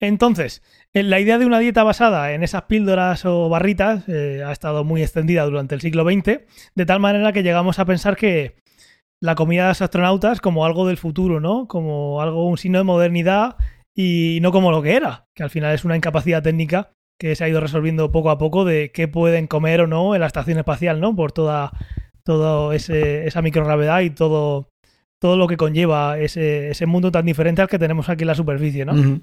Entonces, la idea de una dieta basada en esas píldoras o barritas eh, ha estado muy extendida durante el siglo XX, de tal manera que llegamos a pensar que la comida de los astronautas como algo del futuro, ¿no? Como algo, un signo de modernidad y no como lo que era, que al final es una incapacidad técnica que se ha ido resolviendo poco a poco de qué pueden comer o no en la estación espacial, ¿no? Por toda, toda esa microgravedad y todo, todo lo que conlleva ese, ese, mundo tan diferente al que tenemos aquí en la superficie, ¿no? Uh -huh.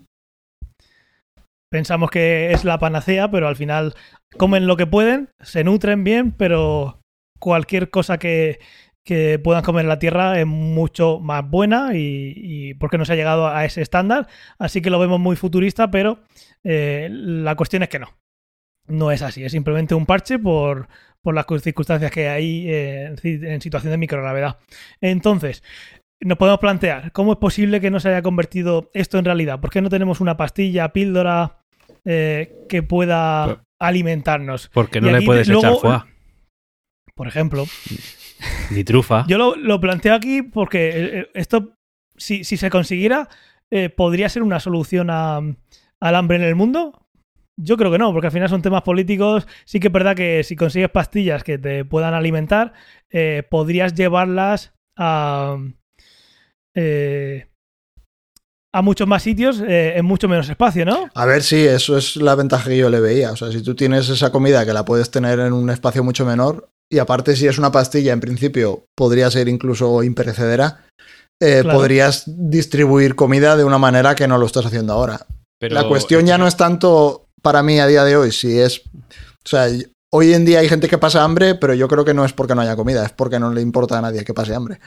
Pensamos que es la panacea, pero al final comen lo que pueden, se nutren bien, pero cualquier cosa que, que puedan comer en la Tierra es mucho más buena y, y, porque no se ha llegado a ese estándar. Así que lo vemos muy futurista, pero eh, la cuestión es que no. No es así, es simplemente un parche por, por las circunstancias que hay eh, en situación de microgravedad. Entonces, nos podemos plantear, ¿cómo es posible que no se haya convertido esto en realidad? ¿Por qué no tenemos una pastilla, píldora eh, que pueda Pero, alimentarnos? Porque no le puedes luego, echar foie. Por ejemplo. Ni trufa. Yo lo, lo planteo aquí porque eh, esto, si, si se consiguiera, eh, podría ser una solución a, al hambre en el mundo. Yo creo que no, porque al final son temas políticos. Sí que es verdad que si consigues pastillas que te puedan alimentar, eh, podrías llevarlas a, eh, a muchos más sitios eh, en mucho menos espacio, ¿no? A ver, sí, eso es la ventaja que yo le veía. O sea, si tú tienes esa comida que la puedes tener en un espacio mucho menor, y aparte si es una pastilla, en principio podría ser incluso imperecedera, eh, claro. podrías distribuir comida de una manera que no lo estás haciendo ahora. Pero... La cuestión ya no es tanto para mí a día de hoy si es... O sea, hoy en día hay gente que pasa hambre, pero yo creo que no es porque no haya comida, es porque no le importa a nadie que pase hambre.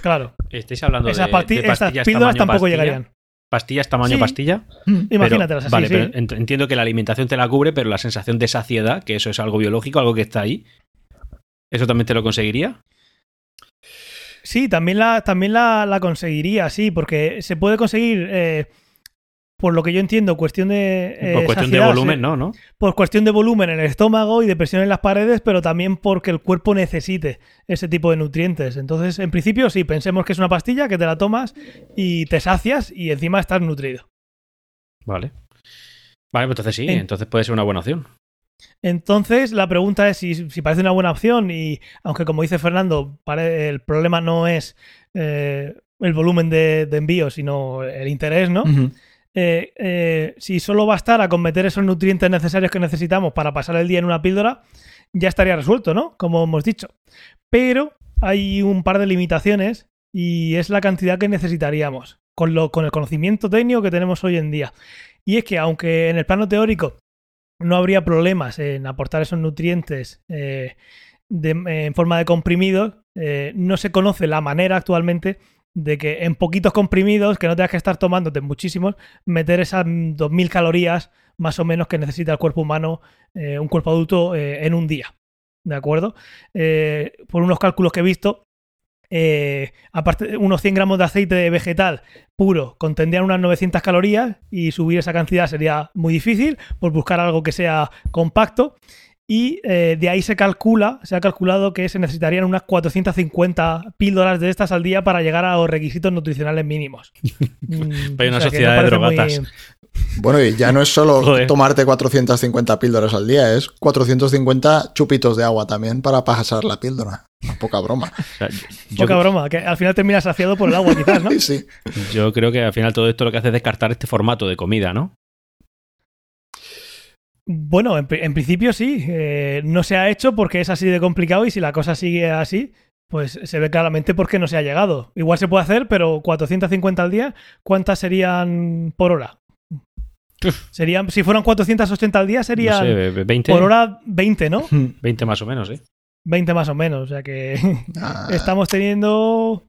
Claro. Estáis hablando Esas de, pasti de pastillas Esas píldoras tampoco pastilla. llegarían. ¿Pastillas tamaño sí. pastilla? Imagínatelas así, Vale, sí. pero entiendo que la alimentación te la cubre, pero la sensación de saciedad, que eso es algo biológico, algo que está ahí, ¿eso también te lo conseguiría? Sí, también la, también la, la conseguiría, sí, porque se puede conseguir... Eh, por lo que yo entiendo, cuestión de. eh, Por cuestión de volumen, ¿no? ¿no? Por cuestión de volumen en el estómago y de presión en las paredes, pero también porque el cuerpo necesite ese tipo de nutrientes. Entonces, en principio, sí, pensemos que es una pastilla que te la tomas y te sacias y encima estás nutrido. Vale. Vale, pues entonces sí, En- entonces puede ser una buena opción. Entonces, la pregunta es si, si parece una buena opción y, aunque como dice Fernando, pare- el problema no es eh, el volumen de, de envío, sino el interés, ¿no? Eh, eh, si solo bastara con meter esos nutrientes necesarios que necesitamos para pasar el día en una píldora, ya estaría resuelto, ¿no? Como hemos dicho. Pero hay un par de limitaciones y es la cantidad que necesitaríamos con, lo, con el conocimiento técnico que tenemos hoy en día. Y es que aunque en el plano teórico no habría problemas en aportar esos nutrientes eh, de- en forma de comprimidos, eh, no se conoce la manera actualmente de que en poquitos comprimidos, que no tengas que estar tomándote muchísimos, meter esas mm, 2.000 calorías más o menos que necesita el cuerpo humano, eh, un cuerpo adulto, eh, en un día. ¿De acuerdo? Eh, por unos cálculos que he visto, aparte unos 100 gramos de aceite vegetal puro contendrían unas 900 calorías y subir esa cantidad sería muy difícil por buscar algo que sea compacto y eh, de ahí se calcula, se ha calculado que se necesitarían unas 450 píldoras de estas al día para llegar a los requisitos nutricionales mínimos. Mm, Hay una o sea que sociedad de muy- drogatas. Bueno, y ya no es solo Joder. tomarte 450 píldoras al día, es 450 chupitos de agua también para pasar la píldora. Poca broma. O sea, yo, Poca broma, que al final terminas saciado por el agua quizás, ¿no? Sí, sí. yo creo que al final todo esto lo que hace es descartar este formato de comida, ¿no? Bueno, en, pri- en principio sí. eh, no se ha hecho porque es así de complicado y si la cosa sigue así, pues se ve claramente por qué no se ha llegado. Igual se puede hacer, pero 450 al día, ¿cuántas serían por hora? Serían, si fueran 480 al día, No serían sé, 20, por hora 20, ¿no? 20 más o menos, ¿eh? 20 más o menos. O sea que Ah, estamos teniendo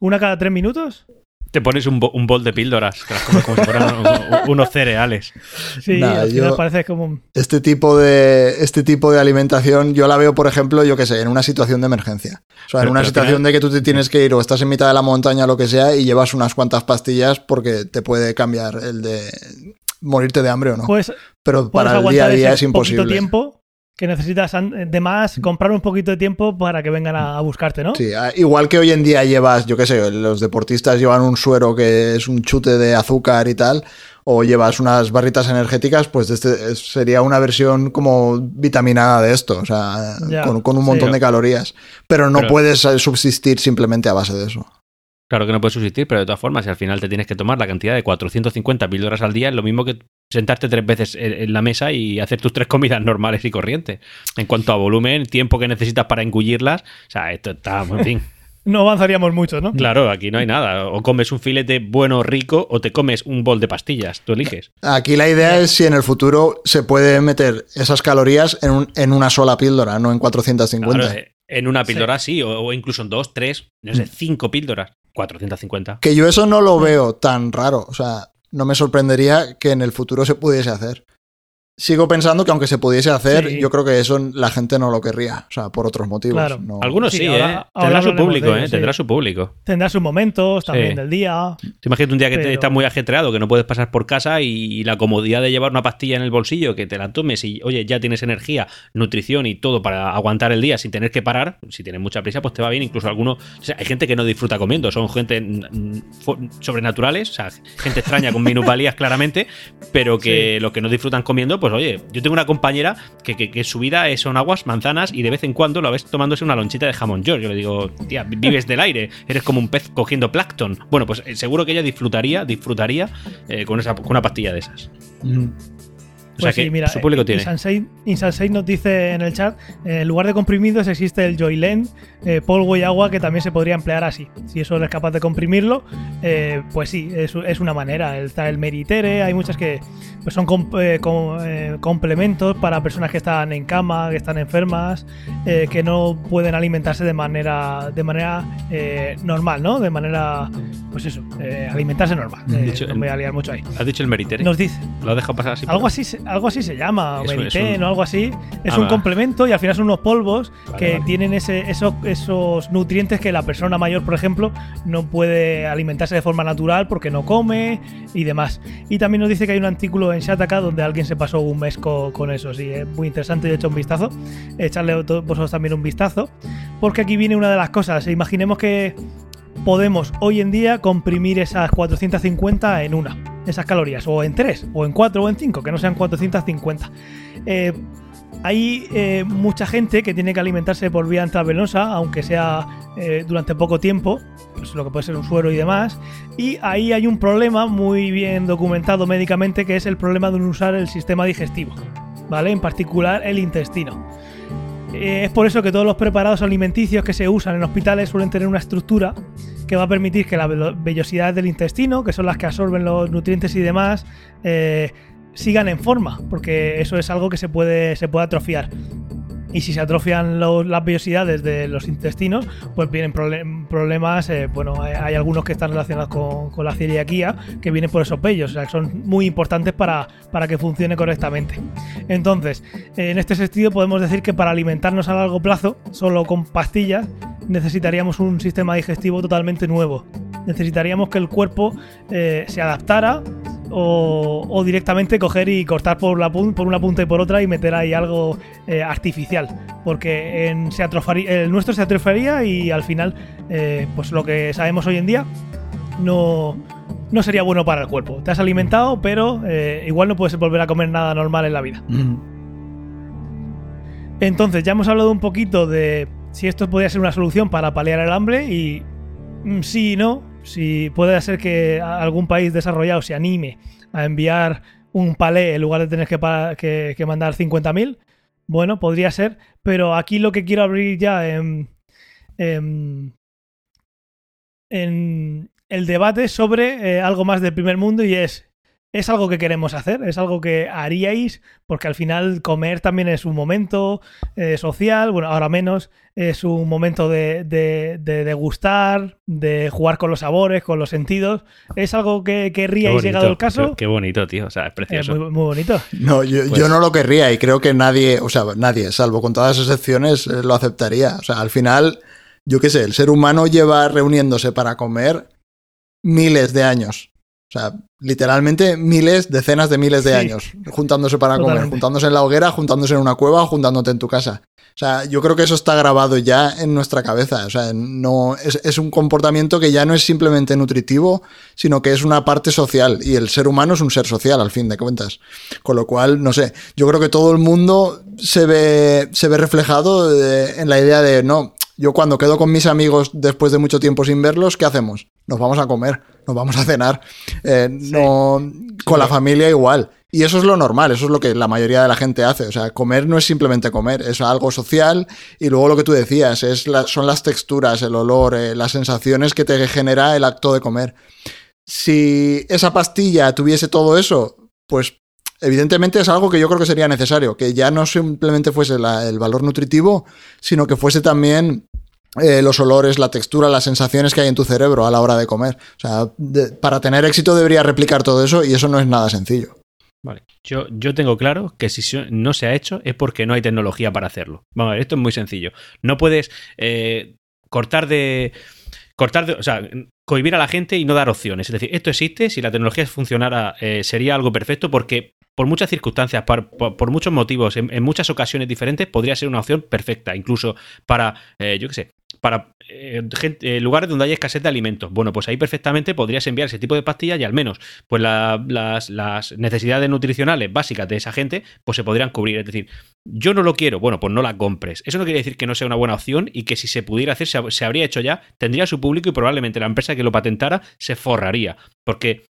una cada tres minutos. Te pones un, bo- un bol de píldoras, que las comes como si fueran un- un- unos cereales. Sí, Nah, al final yo- parece como... Este tipo de este tipo de alimentación yo la veo, por ejemplo, yo que sé, en una situación de emergencia. O sea, en una situación final- de que tú te tienes que ir o estás en mitad de la montaña o lo que sea y llevas unas cuantas pastillas porque te puede cambiar el de morirte de hambre o no. Pues Pero para el día a día ese es imposible. poquito tiempo que necesitas de más, comprar un poquito de tiempo para que vengan a, a buscarte, ¿no? Sí, igual que hoy en día llevas, yo qué sé, los deportistas llevan un suero que es un chute de azúcar y tal, o llevas unas barritas energéticas, pues este es- sería una versión como vitaminada de esto, o sea, Ya, con, con un sí. montón de calorías. Pero no Pero- puedes eh, subsistir simplemente a base de eso. Claro que no puedes subsistir, pero de todas formas, si al final te tienes que tomar la cantidad de 450 píldoras al día, es lo mismo que sentarte tres veces en la mesa y hacer tus tres comidas normales y corrientes. En cuanto a volumen, tiempo que necesitas para engullirlas, o sea, esto está, en fin. No avanzaríamos mucho, ¿no? Claro, aquí no hay nada. O comes un filete bueno, rico, o te comes un bol de pastillas. Tú eliges. Aquí la idea es si en el futuro se puede meter esas calorías en, un- en una sola píldora, no en 450. Claro, eh, en una píldora sí, o, o incluso en dos, tres, no sé, cinco píldoras. 450. Que yo eso no lo veo tan raro. O sea, no me sorprendería que en el futuro se pudiese hacer. Sigo pensando que aunque se pudiese hacer, Sí. yo creo que eso la gente no lo querría. O sea, por otros motivos. Claro. no- Algunos Sí, sí, ahora- ¿eh? ahora Tendrá su público, ¿eh? sí. Tendrá su público. Tendrá sus momentos también Sí. del día. Te imaginas un día que te- Pero- estás muy ajetreado, que no puedes pasar por casa y la comodidad de llevar una pastilla en el bolsillo, que te la tomes y, oye, ya tienes energía, nutrición y todo para aguantar el día sin tener que parar. Si tienes mucha prisa, pues te va bien. Incluso algunos. o sea, hay gente que no disfruta comiendo, son gente sobrenaturales, o sea, gente extraña con minusvalías claramente, pero que los que no disfrutan comiendo, pues oye, yo tengo una compañera que, que- su vida son aguas, manzanas y de vez en cuando lo ves tomándose una lonchita de jamón york. Yo le digo, tía, vives del aire, eres como un pez cogiendo plancton. Bueno, pues eh, seguro que ella disfrutaría, disfrutaría eh, con, esa, con una pastilla de esas. Mm. O sea Pues sí, que mira, su público tiene. Insansei, Insansei nos dice en el chat, eh, en lugar de comprimidos existe el Joyland, eh, polvo y agua que también se podría emplear así. Si eso eres capaz de comprimirlo, eh, pues sí, es, es una manera. Está el Meritere, hay muchas que pues son com- eh, com- eh, complementos para personas que están en cama, que están enfermas, eh, que no pueden alimentarse de manera de manera eh, normal, ¿no? De manera, pues eso, eh, alimentarse normal. Eh, Dicho- no me voy a liar mucho ahí. ¿Has dicho el meritere? Nos dice, ¿Lo has dejado pasar así? algo así, se- algo así se llama, Es un- o algo así. Es Ah, un complemento y al final son unos polvos Vale, que vale. tienen ese, esos, esos nutrientes que la persona mayor, por ejemplo, no puede alimentarse de forma natural porque no come y demás. Y también nos dice que hay un artículo en Shataka donde alguien se pasó un mes co- con, eso. Sí, es muy interesante. Yo he hecho un vistazo. Echarle vosotros también un vistazo. Porque aquí viene una de las cosas. Imaginemos que podemos hoy en día comprimir esas 450 en una, esas calorías, o en 3, o en 4, o en 5, que no sean 450. Eh, hay eh, mucha gente que tiene que alimentarse por vía intravenosa, aunque sea eh, durante poco tiempo, pues lo que puede ser un suero y demás. Y ahí hay un problema muy bien documentado médicamente, que es el problema de usar el sistema digestivo, ¿vale? En particular el intestino. Eh, es por eso que todos los preparados alimenticios que se usan en hospitales suelen tener una estructura que va a permitir que las vellosidades del intestino, que son las que absorben los nutrientes y demás, eh, sigan en forma, porque eso es algo que se puede, se puede atrofiar. Y si se atrofian las vellosidades de los intestinos, pues vienen problemas. eh, bueno, hay, algunos que están relacionados con, con la celiaquía, que vienen por esos vellos, o sea, que son muy importantes para, para que funcione correctamente. Entonces, en este sentido, podemos decir que para alimentarnos a largo plazo, solo con pastillas, necesitaríamos un sistema digestivo totalmente nuevo. Necesitaríamos que el cuerpo eh, se adaptara o, o directamente coger y cortar por, la pun- por una punta y por otra y meter ahí algo eh, artificial. Porque en, se atrofaría- el nuestro se atrofiaría y al final, eh, pues lo que sabemos hoy en día no, no sería bueno para el cuerpo. Te has alimentado, pero eh, igual no puedes volver a comer nada normal en la vida. Entonces, ya hemos hablado un poquito de si esto podría ser una solución para paliar el hambre y mm, sí y no. Si puede ser que algún país desarrollado se anime a enviar un palé en lugar de tener que, que- que mandar 50.000, bueno, podría ser. Pero aquí lo que quiero abrir ya en el debate sobre eh, algo más del primer mundo y es es algo que queremos hacer, es algo que haríais, porque al final comer también es un momento eh, social, bueno, ahora menos, es un momento de, de, de degustar, de jugar con los sabores, con los sentidos. ¿Es algo que querríais bonito, llegado el caso? Qué, qué bonito, tío. O sea, es Es precioso. muy, muy bonito. No, yo, Pues- yo no lo querría y creo que nadie, o sea, nadie, salvo con todas las excepciones, eh, lo aceptaría. O sea, al final, yo qué sé, el ser humano lleva reuniéndose para comer miles de años. O sea, literalmente miles, decenas de miles de Sí. años juntándose para comer, juntándose en la hoguera, juntándose en una cueva o juntándote en tu casa. O sea, yo creo que eso está grabado ya en nuestra cabeza. O sea, no es, es un comportamiento que ya no es simplemente nutritivo, sino que es una parte social. Y el ser humano es un ser social, al fin de cuentas. Con lo cual, no sé, yo creo que todo el mundo se ve, se ve reflejado eh, en la idea de, no, yo cuando quedo con mis amigos después de mucho tiempo sin verlos, ¿qué hacemos? Nos vamos a comer, nos vamos a cenar. Eh, no, con la familia igual. Y eso es lo normal, eso es lo que la mayoría de la gente hace. O sea, comer no es simplemente comer, es algo social. Y luego lo que tú decías, es la- son las texturas, el olor, eh, las sensaciones que te genera el acto de comer. Si esa pastilla tuviese todo eso, pues evidentemente es algo que yo creo que sería necesario, que ya no simplemente fuese la- el valor nutritivo, sino que fuese también eh, los olores, la textura, las sensaciones que hay en tu cerebro a la hora de comer. O sea, para tener éxito debería replicar todo eso y eso no es nada sencillo. Vale. Yo, yo tengo claro que si no se ha hecho es porque no hay tecnología para hacerlo. Vamos a ver, esto es muy sencillo. No puedes eh, cortar de. Cortar de. O sea, cohibir a la gente y no dar opciones. Es decir, esto existe, si la tecnología funcionara, eh, sería algo perfecto porque. Por muchas circunstancias, par- por, por muchos motivos, en, en muchas ocasiones diferentes, podría ser una opción perfecta, incluso para, eh, yo qué sé, para eh, gente- eh, lugares donde hay escasez de alimentos. Bueno, pues ahí perfectamente podrías enviar ese tipo de pastillas y al menos pues la- las, las necesidades nutricionales básicas de esa gente pues se podrían cubrir. Es decir, yo no lo quiero, bueno, pues no la compres. Eso no quiere decir que no sea una buena opción y que si se pudiera hacer se, se habría hecho ya, tendría su público y probablemente la empresa que lo patentara se forraría. Porque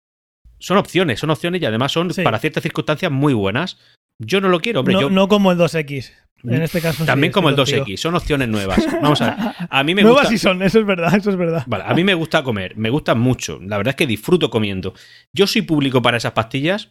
son opciones, son opciones y además son Sí. para ciertas circunstancias muy buenas. Yo no lo quiero, hombre. no, yo, no como el 2X. En este caso también como el contigo. 2X, son opciones nuevas. Vamos a ver. A mí me Nuevas gusta. sí son, eso es verdad, eso es verdad. Vale, a mí me gusta comer, me gusta mucho. La verdad es que disfruto comiendo. Yo soy público para esas pastillas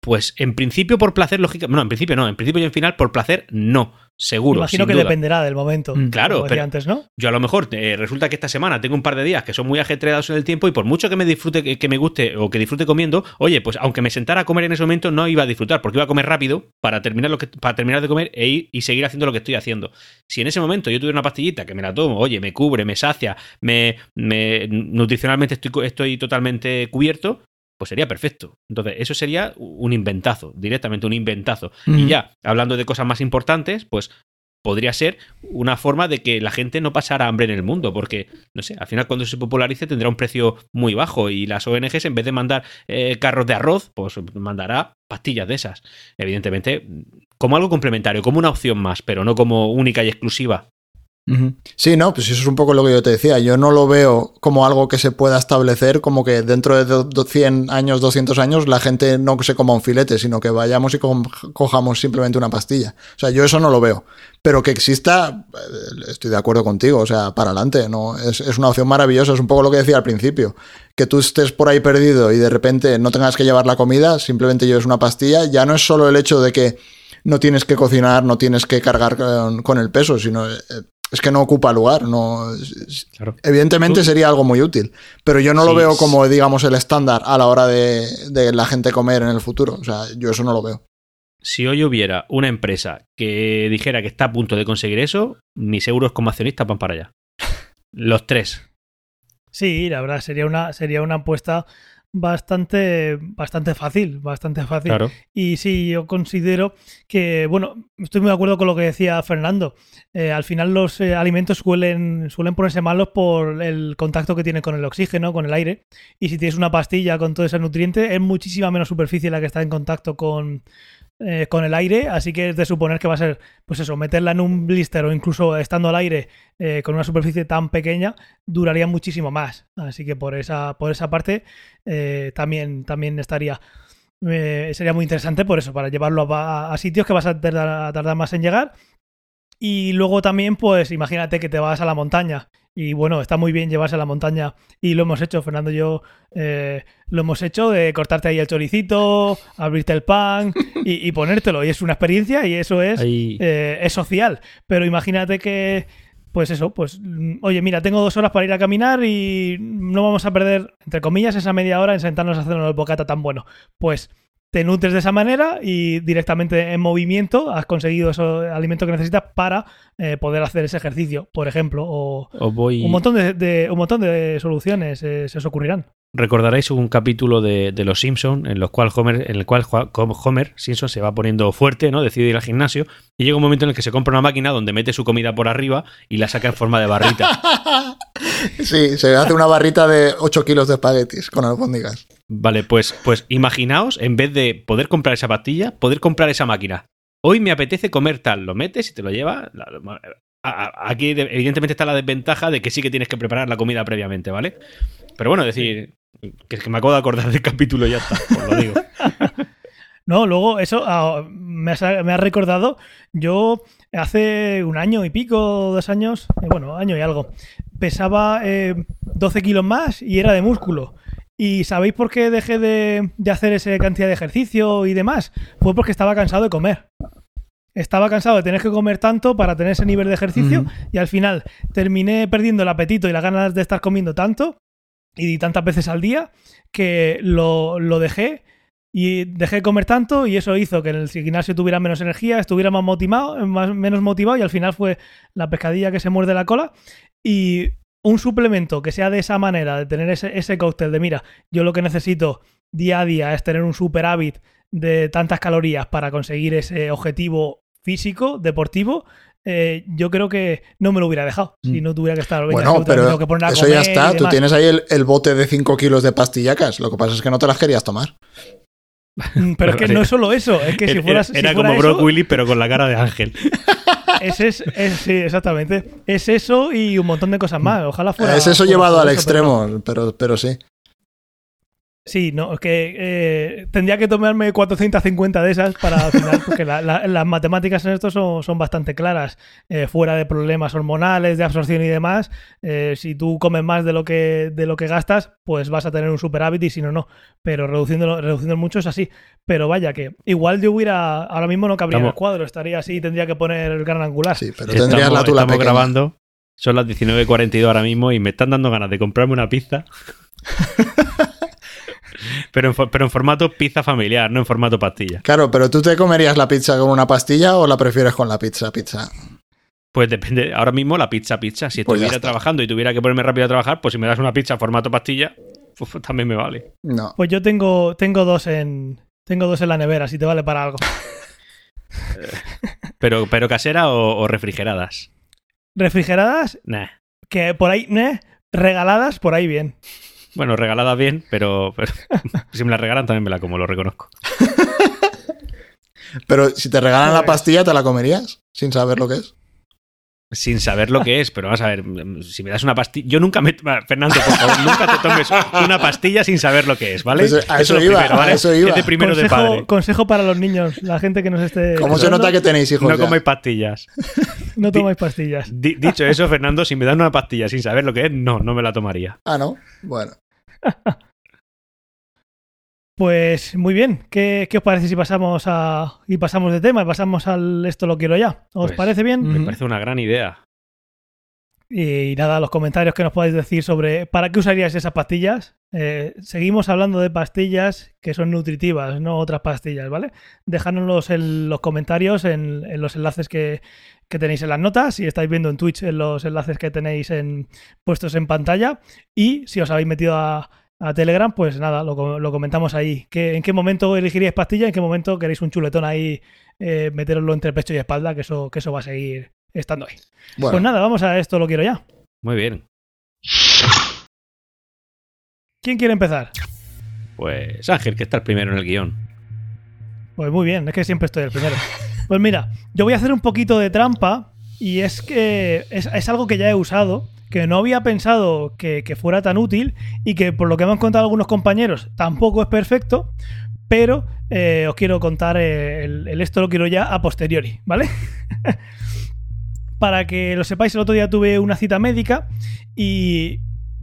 Pues en principio por placer, lógica. No, en principio no. En principio y en final, por placer, no. Seguro. Imagino que duda. dependerá del momento. Mm, claro, como pero- antes, ¿no? Yo a lo mejor eh, resulta que esta semana tengo un par de días que son muy ajetreados en el tiempo y por mucho que me disfrute, que, que me guste o que disfrute comiendo, oye, pues aunque me sentara a comer en ese momento no iba a disfrutar porque iba a comer rápido para terminar lo que para terminar de comer e ir y seguir haciendo lo que estoy haciendo. Si en ese momento yo tuviera una pastillita que me la tomo, oye, me cubre, me sacia, me, me nutricionalmente estoy, estoy totalmente cubierto, pues sería perfecto. Entonces, eso sería un inventazo, directamente un inventazo. Y ya, hablando de cosas más importantes, pues podría ser una forma de que la gente no pasara hambre en el mundo, porque, no sé, al final cuando se popularice tendrá un precio muy bajo y las ONGs en vez de mandar eh, carros de arroz, pues mandará pastillas de esas. Evidentemente, como algo complementario, como una opción más, pero no como única y exclusiva. Sí, no, pues eso es un poco lo que yo te decía. Yo no lo veo como algo que se pueda establecer, como que dentro de do- do- 100 años, 200 años, la gente no se coma un filete, sino que vayamos y cojamos simplemente una pastilla. O sea, yo eso no lo veo. Pero que exista, eh, estoy de acuerdo contigo, o sea, para adelante, ¿no? Es, es una opción maravillosa, es un poco lo que decía al principio. Que tú estés por ahí perdido y de repente no tengas que llevar la comida, simplemente lleves una pastilla, ya no es solo el hecho de que no tienes que cocinar, no tienes que cargar con, con el peso, sino... es que no ocupa lugar, no. Claro. Evidentemente Tú- sería algo muy útil, pero yo no lo veo como, digamos, el estándar a la hora de, de la gente comer en el futuro. O sea, yo eso no lo veo. Si hoy hubiera una empresa que dijera que está a punto de conseguir eso, mis euros como accionistas van para allá. Los tres. Sí, la verdad, sería una, sería una apuesta bastante, bastante fácil, bastante fácil. Claro. Y sí, yo considero que, bueno, estoy muy de acuerdo con lo que decía Fernando. Eh, al final los eh, alimentos suelen, suelen ponerse malos por el contacto que tienen con el oxígeno, con el aire. Y si tienes una pastilla con todo ese nutriente, es muchísima menos superficie la que está en contacto con, eh, con el aire. Así que es de suponer que va a ser, pues eso, meterla en un blister o incluso estando al aire eh, con una superficie tan pequeña, duraría muchísimo más. Así que por esa, por esa parte eh, también, también estaría. eh, sería muy interesante por eso, para llevarlo a, sitios que vas a a tardar más en llegar. Y luego también, pues imagínate que te vas a la montaña. Y bueno, está muy bien llevarse a la montaña. Y lo hemos hecho, Fernando y yo eh, lo hemos hecho de cortarte ahí el choricito, abrirte el pan y, y ponértelo. Y es una experiencia y eso es, eh, es social. Pero imagínate que, pues eso, pues, mm, oye, mira, tengo dos horas para ir a caminar y no vamos a perder, entre comillas, esa media hora en sentarnos a hacer un bocata tan bueno. Pues te nutres de esa manera y directamente en movimiento has conseguido ese alimento que necesitas para eh, poder hacer ese ejercicio, por ejemplo, o voy... un montón de, de- un montón de soluciones eh, se os ocurrirán. Recordaréis un capítulo de, de Los Simpson en, los cual Homer, en el cual Homer Simpson se va poniendo fuerte, ¿no? Decide ir al gimnasio y llega un momento en el que se compra una máquina donde mete su comida por arriba y la saca en forma de barrita. Sí, se hace una barrita de 8 kilos de espaguetis con albóndigas. Vale, pues, pues imaginaos, en vez de poder comprar esa pastilla, poder comprar esa máquina. Hoy me apetece comer tal, lo metes y te lo llevas. la- a- a- Aquí de- evidentemente está la desventaja de que sí que tienes que preparar la comida previamente, ¿vale? Pero bueno, decir, que es que me acabo de acordar del capítulo y ya está, os lo digo. No, luego eso ah, me, has, me has recordado, yo hace un año y pico, dos años, eh, bueno, año y algo, pesaba eh, 12 kilos más y era de músculo. ¿Y sabéis por qué dejé de, de hacer esa cantidad de ejercicio y demás? Fue porque estaba cansado de comer. Estaba cansado de tener que comer tanto para tener ese nivel de ejercicio y al final terminé perdiendo el apetito y las ganas de estar comiendo tanto y tantas veces al día que lo, lo dejé y dejé de comer tanto y eso hizo que en el gimnasio tuviera menos energía, estuviera más motivado, más, menos motivado y al final fue la pescadilla que se muerde la cola y un suplemento que sea de esa manera, de tener ese, ese cóctel de mira, yo lo que necesito día a día es tener un superávit de tantas calorías para conseguir ese objetivo físico, deportivo, eh, yo creo que no me lo hubiera dejado si Mm. no tuviera que estar. venga, Bueno, pero que poner a eso ya comer está. Tú tienes ahí el, el bote de 5 kilos de pastillacas. Lo que pasa es que no te las querías tomar. Pero es que no es solo eso, es que si Era- fueras. si era fuera como eso, Brock Willy, pero con la cara de Ángel. Es, es, es- sí, exactamente. Es eso y un montón de cosas más. Ojalá fuera. es eso llevado al extremo, pero, pero sí. Sí, no, es que eh, tendría que tomarme 450 de esas para al final, porque la- la- las matemáticas en esto son, son bastante claras. Eh, fuera de problemas hormonales, de absorción y demás, eh, si tú comes más de lo que de lo que gastas, pues vas a tener un superávit y si no, no. Pero reduciendo, reduciendo mucho es así. Pero vaya que igual yo hubiera, ahora mismo no cabría en el Estamos- cuadro, estaría así, tendría que poner el gran angular. Sí, pero Que tendrías estamos, la tula estamos grabando. Son las 19.42 ahora mismo y me están dando ganas de comprarme una pizza. pero, en, pero en formato pizza familiar, no en formato pastilla. Claro, pero ¿tú te comerías la pizza con una pastilla o la prefieres con la pizza pizza? Pues depende. Ahora mismo la pizza, pizza. Si Pues estuviera trabajando y tuviera que ponerme rápido a trabajar, pues si me das una pizza en formato pastilla, también me vale. No. Pues yo tengo, tengo dos en. Tengo dos en la nevera, si te vale para algo. Pero, pero casera o, o refrigeradas. Refrigeradas, Nah. que por ahí, ¿eh? regaladas, por ahí bien. Bueno, regaladas bien, pero, pero si me la regalan también me la como, lo reconozco. Pero si te regalan la pastilla, ¿te la comerías? Sin saber lo que es. Sin saber lo que es, pero vamos a ver, si me das una pastilla. Yo nunca me. Fernando, por favor, nunca te tomes una pastilla sin saber lo que es, ¿vale? Pues a eso es lo iba, primero, a eso iba. Es de primero de consejo, padre. consejo para los niños, la gente que nos esté. ¿Cómo se nota que tenéis hijos No ya? comáis pastillas. No tomáis pastillas. Di- dicho eso, Fernando, si me dan una pastilla sin saber lo que es, no, no me la tomaría. Ah, ¿no? Bueno. Pues muy bien. ¿Qué, qué os parece si pasamos a. y pasamos de tema y pasamos al esto lo quiero ya? ¿Os Pues, parece bien? Me parece una gran idea. Y nada, los comentarios que nos podáis decir sobre para qué usaríais esas pastillas. Eh, seguimos hablando de pastillas que son nutritivas, no otras pastillas, ¿vale? Dejádnoslos en los comentarios, en, en los enlaces que, que tenéis en las notas, si estáis viendo en Twitch, en los enlaces que tenéis en, puestos en pantalla. Y si os habéis metido a, a Telegram, pues nada, lo, lo comentamos ahí. ¿Qué, ¿En qué momento elegiríais pastilla? ¿En qué momento queréis un chuletón ahí, eh, meteroslo entre pecho y espalda? Que eso, que eso va a seguir estando ahí. Bueno, Pues nada, vamos a esto, lo quiero ya. Muy bien. ¿Quién quiere empezar? Pues Ángel, que está el primero en el guion. Pues muy bien, es que siempre estoy el primero. Pues mira, yo voy a hacer un poquito de trampa y es que es, algo que ya he usado, que no había pensado que, que fuera tan útil y que por lo que me han contado algunos compañeros tampoco es perfecto, pero eh, os quiero contar el, el esto lo quiero ya a posteriori, ¿vale? Para que lo sepáis, el otro día tuve una cita médica y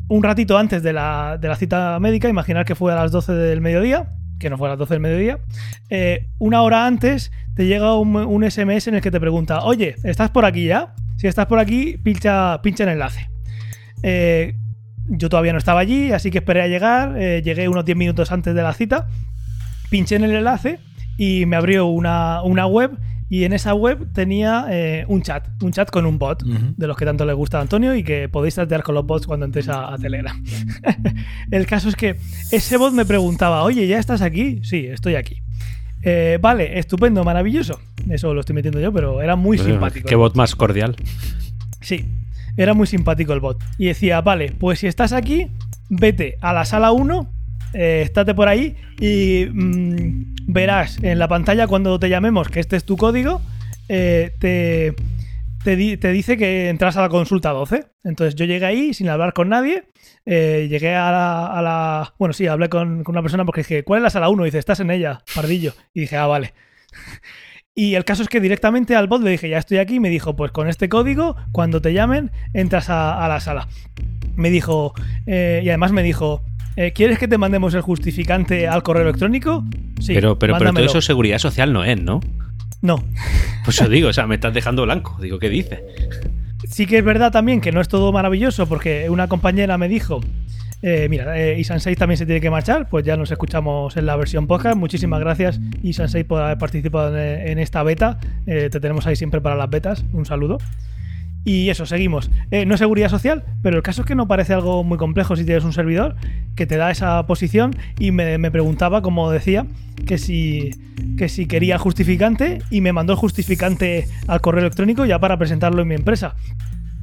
un ratito antes de la, de la cita médica, imaginar que fue a las 12 del mediodía, que no fue a las 12 del mediodía, eh, una hora antes te llega un, SMS en el que te pregunta, oye, ¿estás por aquí ya? Si estás por aquí, pincha, pincha en enlace. Eh, yo todavía no estaba allí, así que esperé a llegar, eh, llegué unos 10 minutos antes de la cita, pinché en el enlace y me abrió una, una web y en esa web tenía eh, un chat, un chat con un bot de los que tanto le gusta a Antonio y que podéis tratear con los bots cuando entres a, a Telegram. el caso es que ese bot me preguntaba, oye, ¿ya estás aquí? Sí, estoy aquí. Eh, vale, estupendo, maravilloso. Eso lo estoy metiendo yo, pero era muy simpático. Qué bot más cordial. Sí, era muy simpático el bot. Y decía, vale, pues si estás aquí, vete a la sala 1, eh, estate por ahí y mm, verás en la pantalla cuando te llamemos que este es tu código, eh, te, te, di- te dice que entras a la consulta 12. Entonces yo llegué ahí sin hablar con nadie, eh, llegué a la, Bueno, sí, hablé con, una persona porque dije, ¿cuál es la sala 1? Y dice, estás en ella, pardillo. Y dije, ah, vale. Y el caso es que directamente al bot le dije, ya estoy aquí, y me dijo, pues con este código, cuando te llamen, entras a, a la sala. Me dijo, eh, y además me dijo, eh, ¿quieres que te mandemos el justificante al correo electrónico? Sí, pero, pero, pero todo eso seguridad social no es, ¿no? No. Pues yo digo, o sea, me estás dejando blanco. Digo, ¿qué dices? Sí que es verdad también que no es todo maravilloso, porque una compañera me dijo, eh, mira, eh, Isan 6 también se tiene que marchar, pues ya nos escuchamos en la versión podcast. Muchísimas gracias, Isan 6, por haber participado en, en esta beta. Eh, te tenemos ahí siempre para las betas. Un saludo. Y eso, seguimos. Eh, no es seguridad social, pero el caso es que no parece algo muy complejo si tienes un servidor que te da esa posición y me, preguntaba, como decía, que si, que si quería justificante y me mandó el justificante al correo electrónico ya para presentarlo en mi empresa.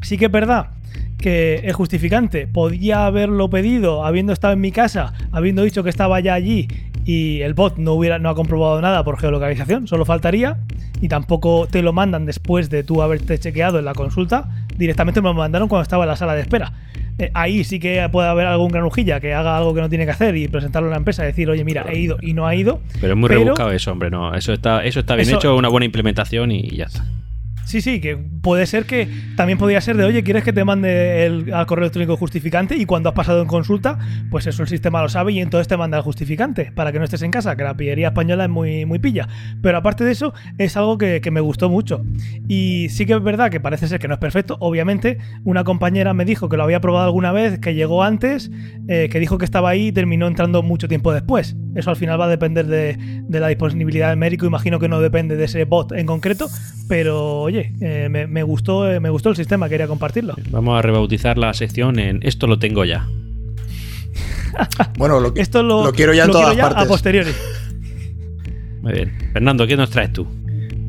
Sí que es verdad que el justificante podía haberlo pedido habiendo estado en mi casa, habiendo dicho que estaba ya allí y el bot no hubiera no ha comprobado nada por geolocalización, solo faltaría y tampoco te lo mandan después de tú haberte chequeado en la consulta, directamente me lo mandaron cuando estaba en la sala de espera. eh, ahí sí que puede haber algún granujilla que haga algo que no tiene que hacer y presentarlo a la empresa y decir, oye, mira, he ido y no ha ido. Pero es muy rebuscado eso, hombre, no. Eso está, eso está bien Eso- hecho, una buena implementación y ya está. Sí, sí, que puede ser que también podría ser de, oye, ¿quieres que te mande el, al correo electrónico justificante? Y cuando has pasado en consulta, pues eso el sistema lo sabe y entonces te manda el justificante para que no estés en casa, que la pillería española es muy, muy pilla. Pero aparte de eso, es algo que, que me gustó mucho. Y sí que es verdad que parece ser que no es perfecto. Obviamente, una compañera me dijo que lo había probado alguna vez, que llegó antes, eh, que dijo que estaba ahí y terminó entrando mucho tiempo después. Eso al final va a depender de, de la disponibilidad del médico. Imagino que no depende de ese bot en concreto, pero oye, eh, me, me gustó, eh, me gustó el sistema, quería compartirlo. Vamos a rebautizar la sección en Esto lo tengo ya. Bueno, lo, Esto lo, lo quiero ya en lo todas quiero ya partes. a posteriori. Muy bien. Fernando, ¿qué nos traes tú?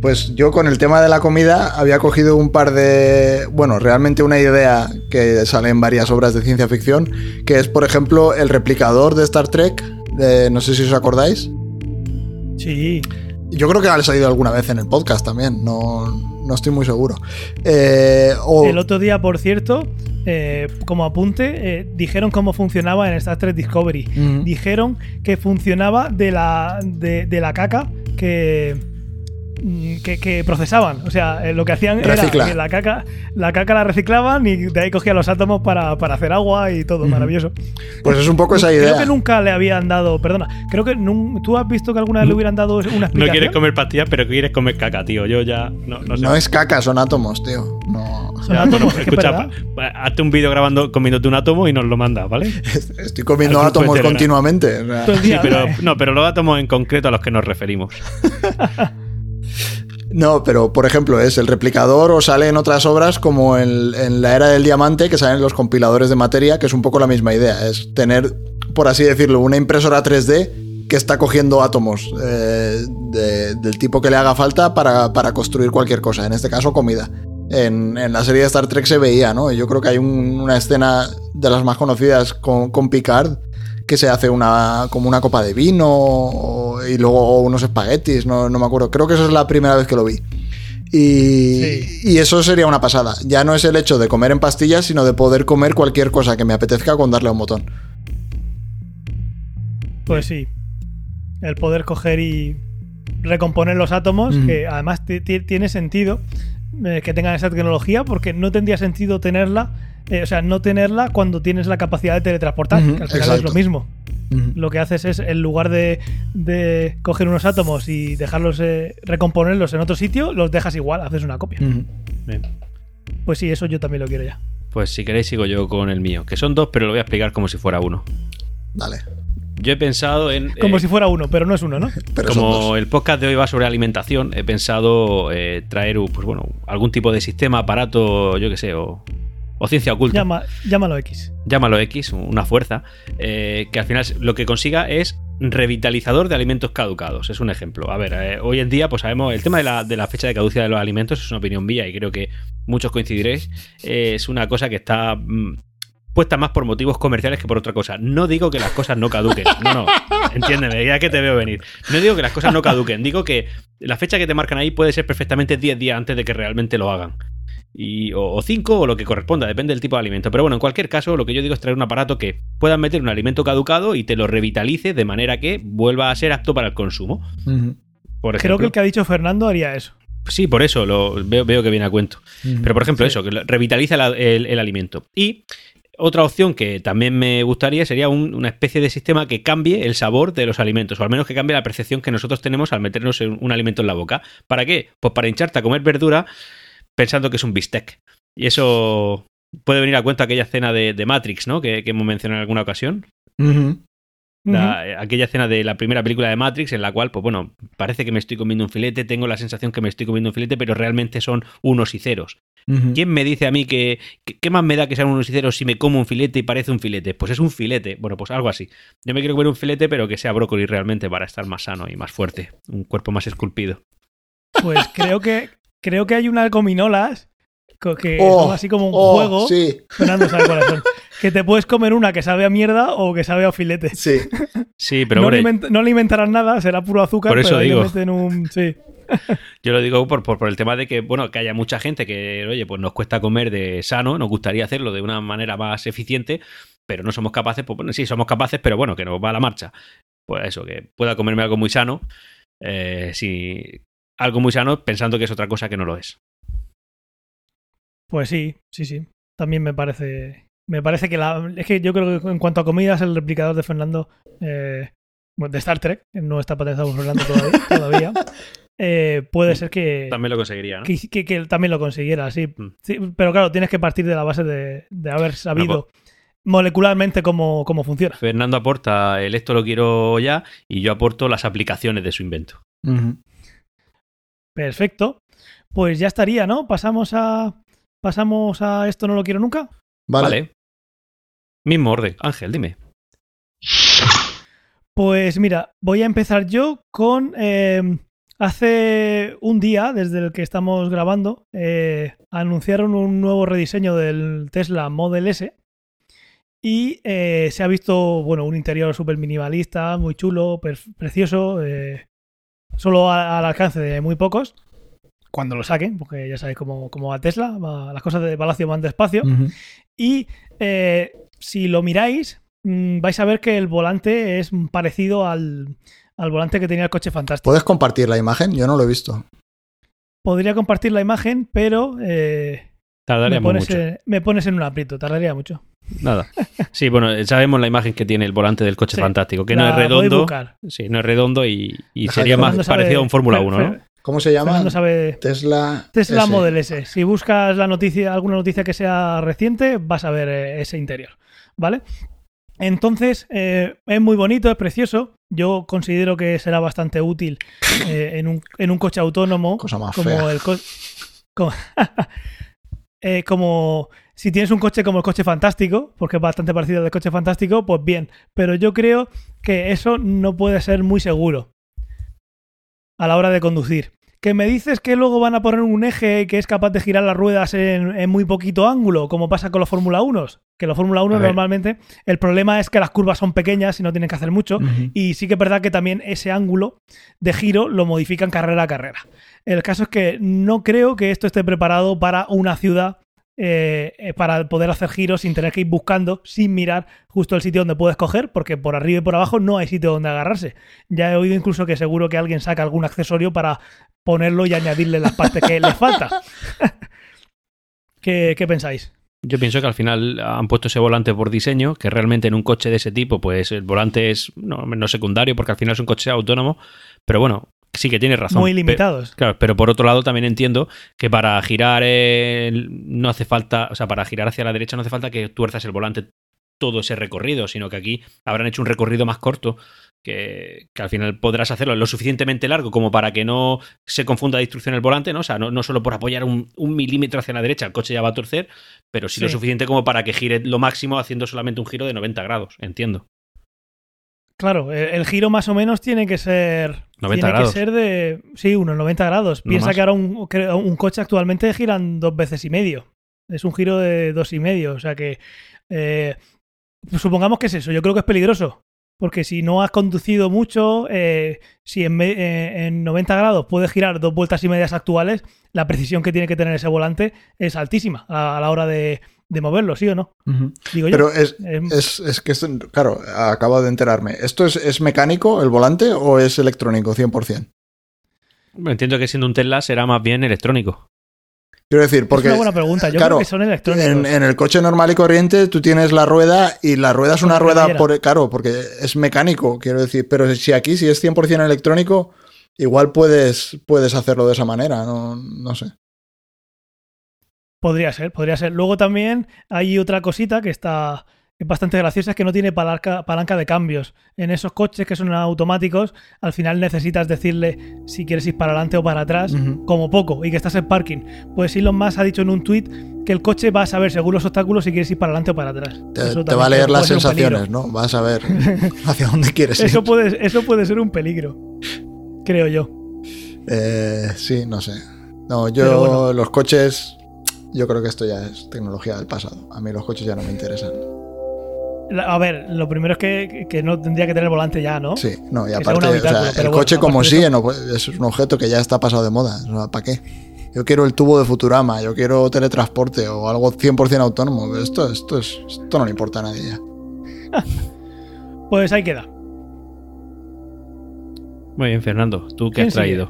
Pues yo con el tema de la comida había cogido un par de, bueno, realmente una idea que sale en varias obras de ciencia ficción, que es, por ejemplo, el replicador de Star Trek, de- no sé si os acordáis. Sí. Yo creo que ha salido alguna vez en el podcast también, no, no estoy muy seguro. Eh, o- El otro día, por cierto, eh, como apunte, eh, dijeron cómo funcionaba en Star Trek Discovery. Dijeron que funcionaba de la, de, de la caca que, que, que procesaban. O sea, eh, lo que hacían Recicla. era que la caca, la caca la reciclaban y de ahí cogían los átomos para, para hacer agua y todo. Maravilloso. pues es un poco esa Creo idea. que nunca le habían dado, perdona, creo que nun- tú has visto que alguna vez le hubieran dado una explicación. No quieres comer pastillas, pero quieres comer caca, tío. Yo ya no, no sé. No es caca, son átomos, tío. No. Son Ya, átomos, bueno, es que es escucha, verdad. pa- pa- hazte un vídeo grabando comiéndote un átomo y nos lo mandas, ¿vale? Estoy comiendo átomos continuamente. o sea. Sí, pero no, pero los átomos en concreto a los que nos referimos. No, pero por ejemplo, es el replicador o sale en otras obras como en, la era del diamante, que salen los compiladores de materia, que es un poco la misma idea. Es tener, por así decirlo, una impresora 3D que está cogiendo átomos eh, de- del tipo que le haga falta para, para construir cualquier cosa, en este caso comida. En, en la serie de Star Trek se veía, ¿no? Yo creo que hay un- una escena de las más conocidas con, con Picard que se hace una como una copa de vino y luego unos espaguetis, no, no me acuerdo. Creo que esa es la primera vez que lo vi. Y, Sí. y eso sería una pasada. Ya no es el hecho de comer en pastillas, sino de poder comer cualquier cosa que me apetezca con darle a un botón. Pues sí. El poder coger y recomponer los átomos, que además ti- ti- tiene sentido eh, que tengan esa tecnología, porque no tendría sentido tenerla, eh, o sea, no tenerla cuando tienes la capacidad de teletransportar, que al final es lo mismo. Lo que haces es, en lugar de, de coger unos átomos y dejarlos, eh, recomponerlos en otro sitio, los dejas igual, haces una copia. Bien. Pues sí, eso yo también lo quiero ya. Pues si queréis sigo yo con el mío, que son dos, pero lo voy a explicar como si fuera uno. Dale. Yo he pensado en... Como eh, si fuera uno, pero no es uno, ¿no? Pero como el podcast de hoy va sobre alimentación, he pensado eh, traer pues bueno, algún tipo de sistema, aparato, yo qué sé, o, o ciencia oculta. Llama, llámalo X. llámalo X, una fuerza, eh, que al final lo que consiga es revitalizador de alimentos caducados. Es un ejemplo. A ver, eh, hoy en día, pues sabemos, el tema de la, de la fecha de caducidad de los alimentos es una opinión mía y creo que muchos coincidiréis. eh, es una cosa que está mm, puesta más por motivos comerciales que por otra cosa. No digo que las cosas no caduquen. No, no. Entiéndeme, ya que te veo venir. No digo que las cosas no caduquen. Digo que la fecha que te marcan ahí puede ser perfectamente 10 días antes de que realmente lo hagan y, o 5 o lo que corresponda, depende del tipo de alimento. Pero bueno, en cualquier caso, lo que yo digo es traer un aparato que pueda meter un alimento caducado y te lo revitalice de manera que vuelva a ser apto para el consumo. Por Creo que el que ha dicho Fernando haría eso. sí, por eso lo veo, veo que viene a cuento. Pero por ejemplo, Sí. eso, que revitaliza la- el, el alimento. Y otra opción que también me gustaría sería un- una especie de sistema que cambie el sabor de los alimentos, o al menos que cambie la percepción que nosotros tenemos al meternos un alimento en la boca. ¿Para qué? Pues para hincharte a comer verdura pensando que es un bistec. Y eso puede venir a cuento aquella escena de, Matrix, ¿no? Que, hemos mencionado en alguna ocasión. La- eh, aquella escena de la primera película de Matrix en la cual, pues bueno, parece que me estoy comiendo un filete, tengo la sensación que me estoy comiendo un filete, pero realmente son unos y ceros. ¿Quién me dice a mí que, que- qué más me da que sean unos y ceros si me como un filete y parece un filete? Pues es un filete. Bueno, pues algo así. Yo me quiero comer un filete, pero que sea brócoli realmente para estar más sano y más fuerte. Un cuerpo más esculpido. Pues creo que creo que hay unas gominolas que Oh, son así como un oh, juego. Sí, Fernando sabe cuáles son. Que te puedes comer una que sabe a mierda o que sabe a filete. sí. Sí, pero no, hombre, le invent- no nada, será puro azúcar, Por eso pero le digo. meten un. Sí. Yo lo digo por, por, por el tema de que, bueno, que haya mucha gente que, oye, pues nos cuesta comer de sano, nos gustaría hacerlo de una manera más eficiente, pero no somos capaces, pues bueno, sí, somos capaces, pero bueno, que nos va a la marcha. Pues eso, que pueda comerme algo muy sano, eh, sí, algo muy sano pensando que es otra cosa que no lo es. Pues sí, sí, sí. También me parece. Me parece que la. Es que yo creo que en cuanto a comidas, el replicador de Fernando. Eh, bueno, de Star Trek, no está patentado por Fernando todavía. todavía eh, puede ser que. También lo conseguiría, ¿no? Que, que- también lo consiguiera, sí. Mm. Sí, Pero claro, tienes que partir de la base de, de haber sabido pues molecularmente cómo, cómo funciona. Fernando aporta el esto lo quiero ya y yo aporto las aplicaciones de su invento. Perfecto. Pues ya estaría, ¿no? Pasamos a. Pasamos a esto no lo quiero nunca. Vale. Vale. Mismo orden. Ángel, dime. Pues mira, voy a empezar yo con. eh, hace un día, desde el que estamos grabando, eh, anunciaron un nuevo rediseño del Tesla Model S. Y eh, se ha visto, bueno, un interior súper minimalista, muy chulo, precioso, eh, solo a- al alcance de muy pocos. Cuando lo saquen, porque ya sabéis cómo, cómo va Tesla, va- las cosas de Palacio van despacio. Y eh, si lo miráis, mm, vais a ver que el volante es parecido al, al volante que tenía el coche fantástico. ¿Puedes compartir la imagen? Yo no lo he visto. Podría compartir la imagen, pero eh, me, Tardaríamos pones, mucho. eh, me pones en un aprieto, tardaría mucho. Nada. Sí, bueno, sabemos la imagen que tiene el volante del coche Sí. fantástico, que no es redondo. Sí, no es redondo y, y sería más parecido a un Fórmula Fer- 1, ¿no? ¿Cómo se llama? Sabe Tesla. Tesla S. Model S. Si buscas la noticia, alguna noticia que sea reciente, vas a ver eh, ese interior, ¿vale? Entonces, eh, es muy bonito, es precioso. Yo considero que será bastante útil eh, en, un, en un coche autónomo. Cosa más como fea. el co- como, Eh, como si tienes un coche como el coche fantástico, porque es bastante parecido al del coche fantástico, pues bien. Pero yo creo que eso no puede ser muy seguro a la hora de conducir. Que me dices que luego van a poner un eje que es capaz de girar las ruedas en, en muy poquito ángulo, como pasa con los Fórmula 1. Que los Fórmula 1 A ver. normalmente el problema es que las curvas son pequeñas y no tienen que hacer mucho. Y sí que es verdad que también ese ángulo de giro lo modifican carrera a carrera. El caso es que no creo que esto esté preparado para una ciudad, eh, eh, para poder hacer giros sin tener que ir buscando, sin mirar justo el sitio donde puedes coger, porque por arriba y por abajo no hay sitio donde agarrarse. Ya he oído incluso que seguro que alguien saca algún accesorio para ponerlo y añadirle las partes que le falta. ¿Qué, qué pensáis? Yo pienso que al final han puesto ese volante por diseño, que realmente en un coche de ese tipo, pues el volante es no, no secundario, porque al final es un coche autónomo, pero bueno, sí que tienes razón. Muy limitados. Claro, pero por otro lado también entiendo que para girar el- no hace falta, o sea, para girar hacia la derecha no hace falta que tuerzas el volante todo ese recorrido, sino que aquí habrán hecho un recorrido más corto que, que al final podrás hacerlo lo suficientemente largo como para que no se confunda de instrucción el volante, ¿no? O sea, no, no solo por apoyar un, un milímetro hacia la derecha, el coche ya va a torcer, pero sí, lo suficiente como para que gire lo máximo haciendo solamente un giro de 90 grados, entiendo. Claro, el, el giro más o menos tiene que ser. 90 tiene grados. que ser de. Sí, unos 90 grados. No Piensa más. que ahora un, que un coche actualmente giran dos veces y medio. Es un giro de dos y medio. O sea que. eh, pues supongamos que es eso. Yo creo que es peligroso. Porque si no has conducido mucho, eh, si en, me- eh, en 90 grados puedes girar dos vueltas y medias actuales, la precisión que tiene que tener ese volante es altísima a, a la hora de, de moverlo, ¿sí o no? Ujú. Digo yo. Pero es, Eh, es, es que, esto- claro, acabo de enterarme. ¿Esto es, es mecánico el volante o es electrónico 100%? Bueno, Entiendo que siendo un Tesla será más bien electrónico. Quiero decir, porque es una buena pregunta. Yo claro, creo que son electrónicos. en, en el coche normal y corriente tú tienes la rueda y la rueda es una rueda por claro, porque es mecánico, quiero decir, pero si aquí si es 100% electrónico, igual puedes puedes hacerlo de esa manera, no, no sé. Podría ser, podría ser. Luego también hay otra cosita que está es bastante graciosa, es que no tiene palanca, palanca de cambios. En esos coches que son automáticos, al final necesitas decirle si quieres ir para adelante o para atrás, como poco, y que estás en parking. Pues Elon Musk ha dicho en un tuit que el coche va a saber según los obstáculos si quieres ir para adelante o para atrás. Te, va a leer las sensaciones, ¿no? Vas a ver hacia dónde quieres ir. Eso puede, eso puede ser un peligro, creo yo. Eh, sí, no sé. No, yo bueno. los coches, yo creo que esto ya es tecnología del pasado. A mí los coches ya no me interesan. A ver, lo primero es que, que no tendría que tener volante ya, ¿no? Sí, no, y aparte, o sea, el bueno, coche como eso- no, pues, es un objeto que ya está pasado de moda. O sea, ¿Para qué? Yo quiero el tubo de Futurama, yo quiero teletransporte o algo 100% autónomo. Esto, esto, es, esto no le importa a nadie ya. Pues ahí queda. Muy bien, Fernando. ¿Tú qué ¿Quién has traído? lo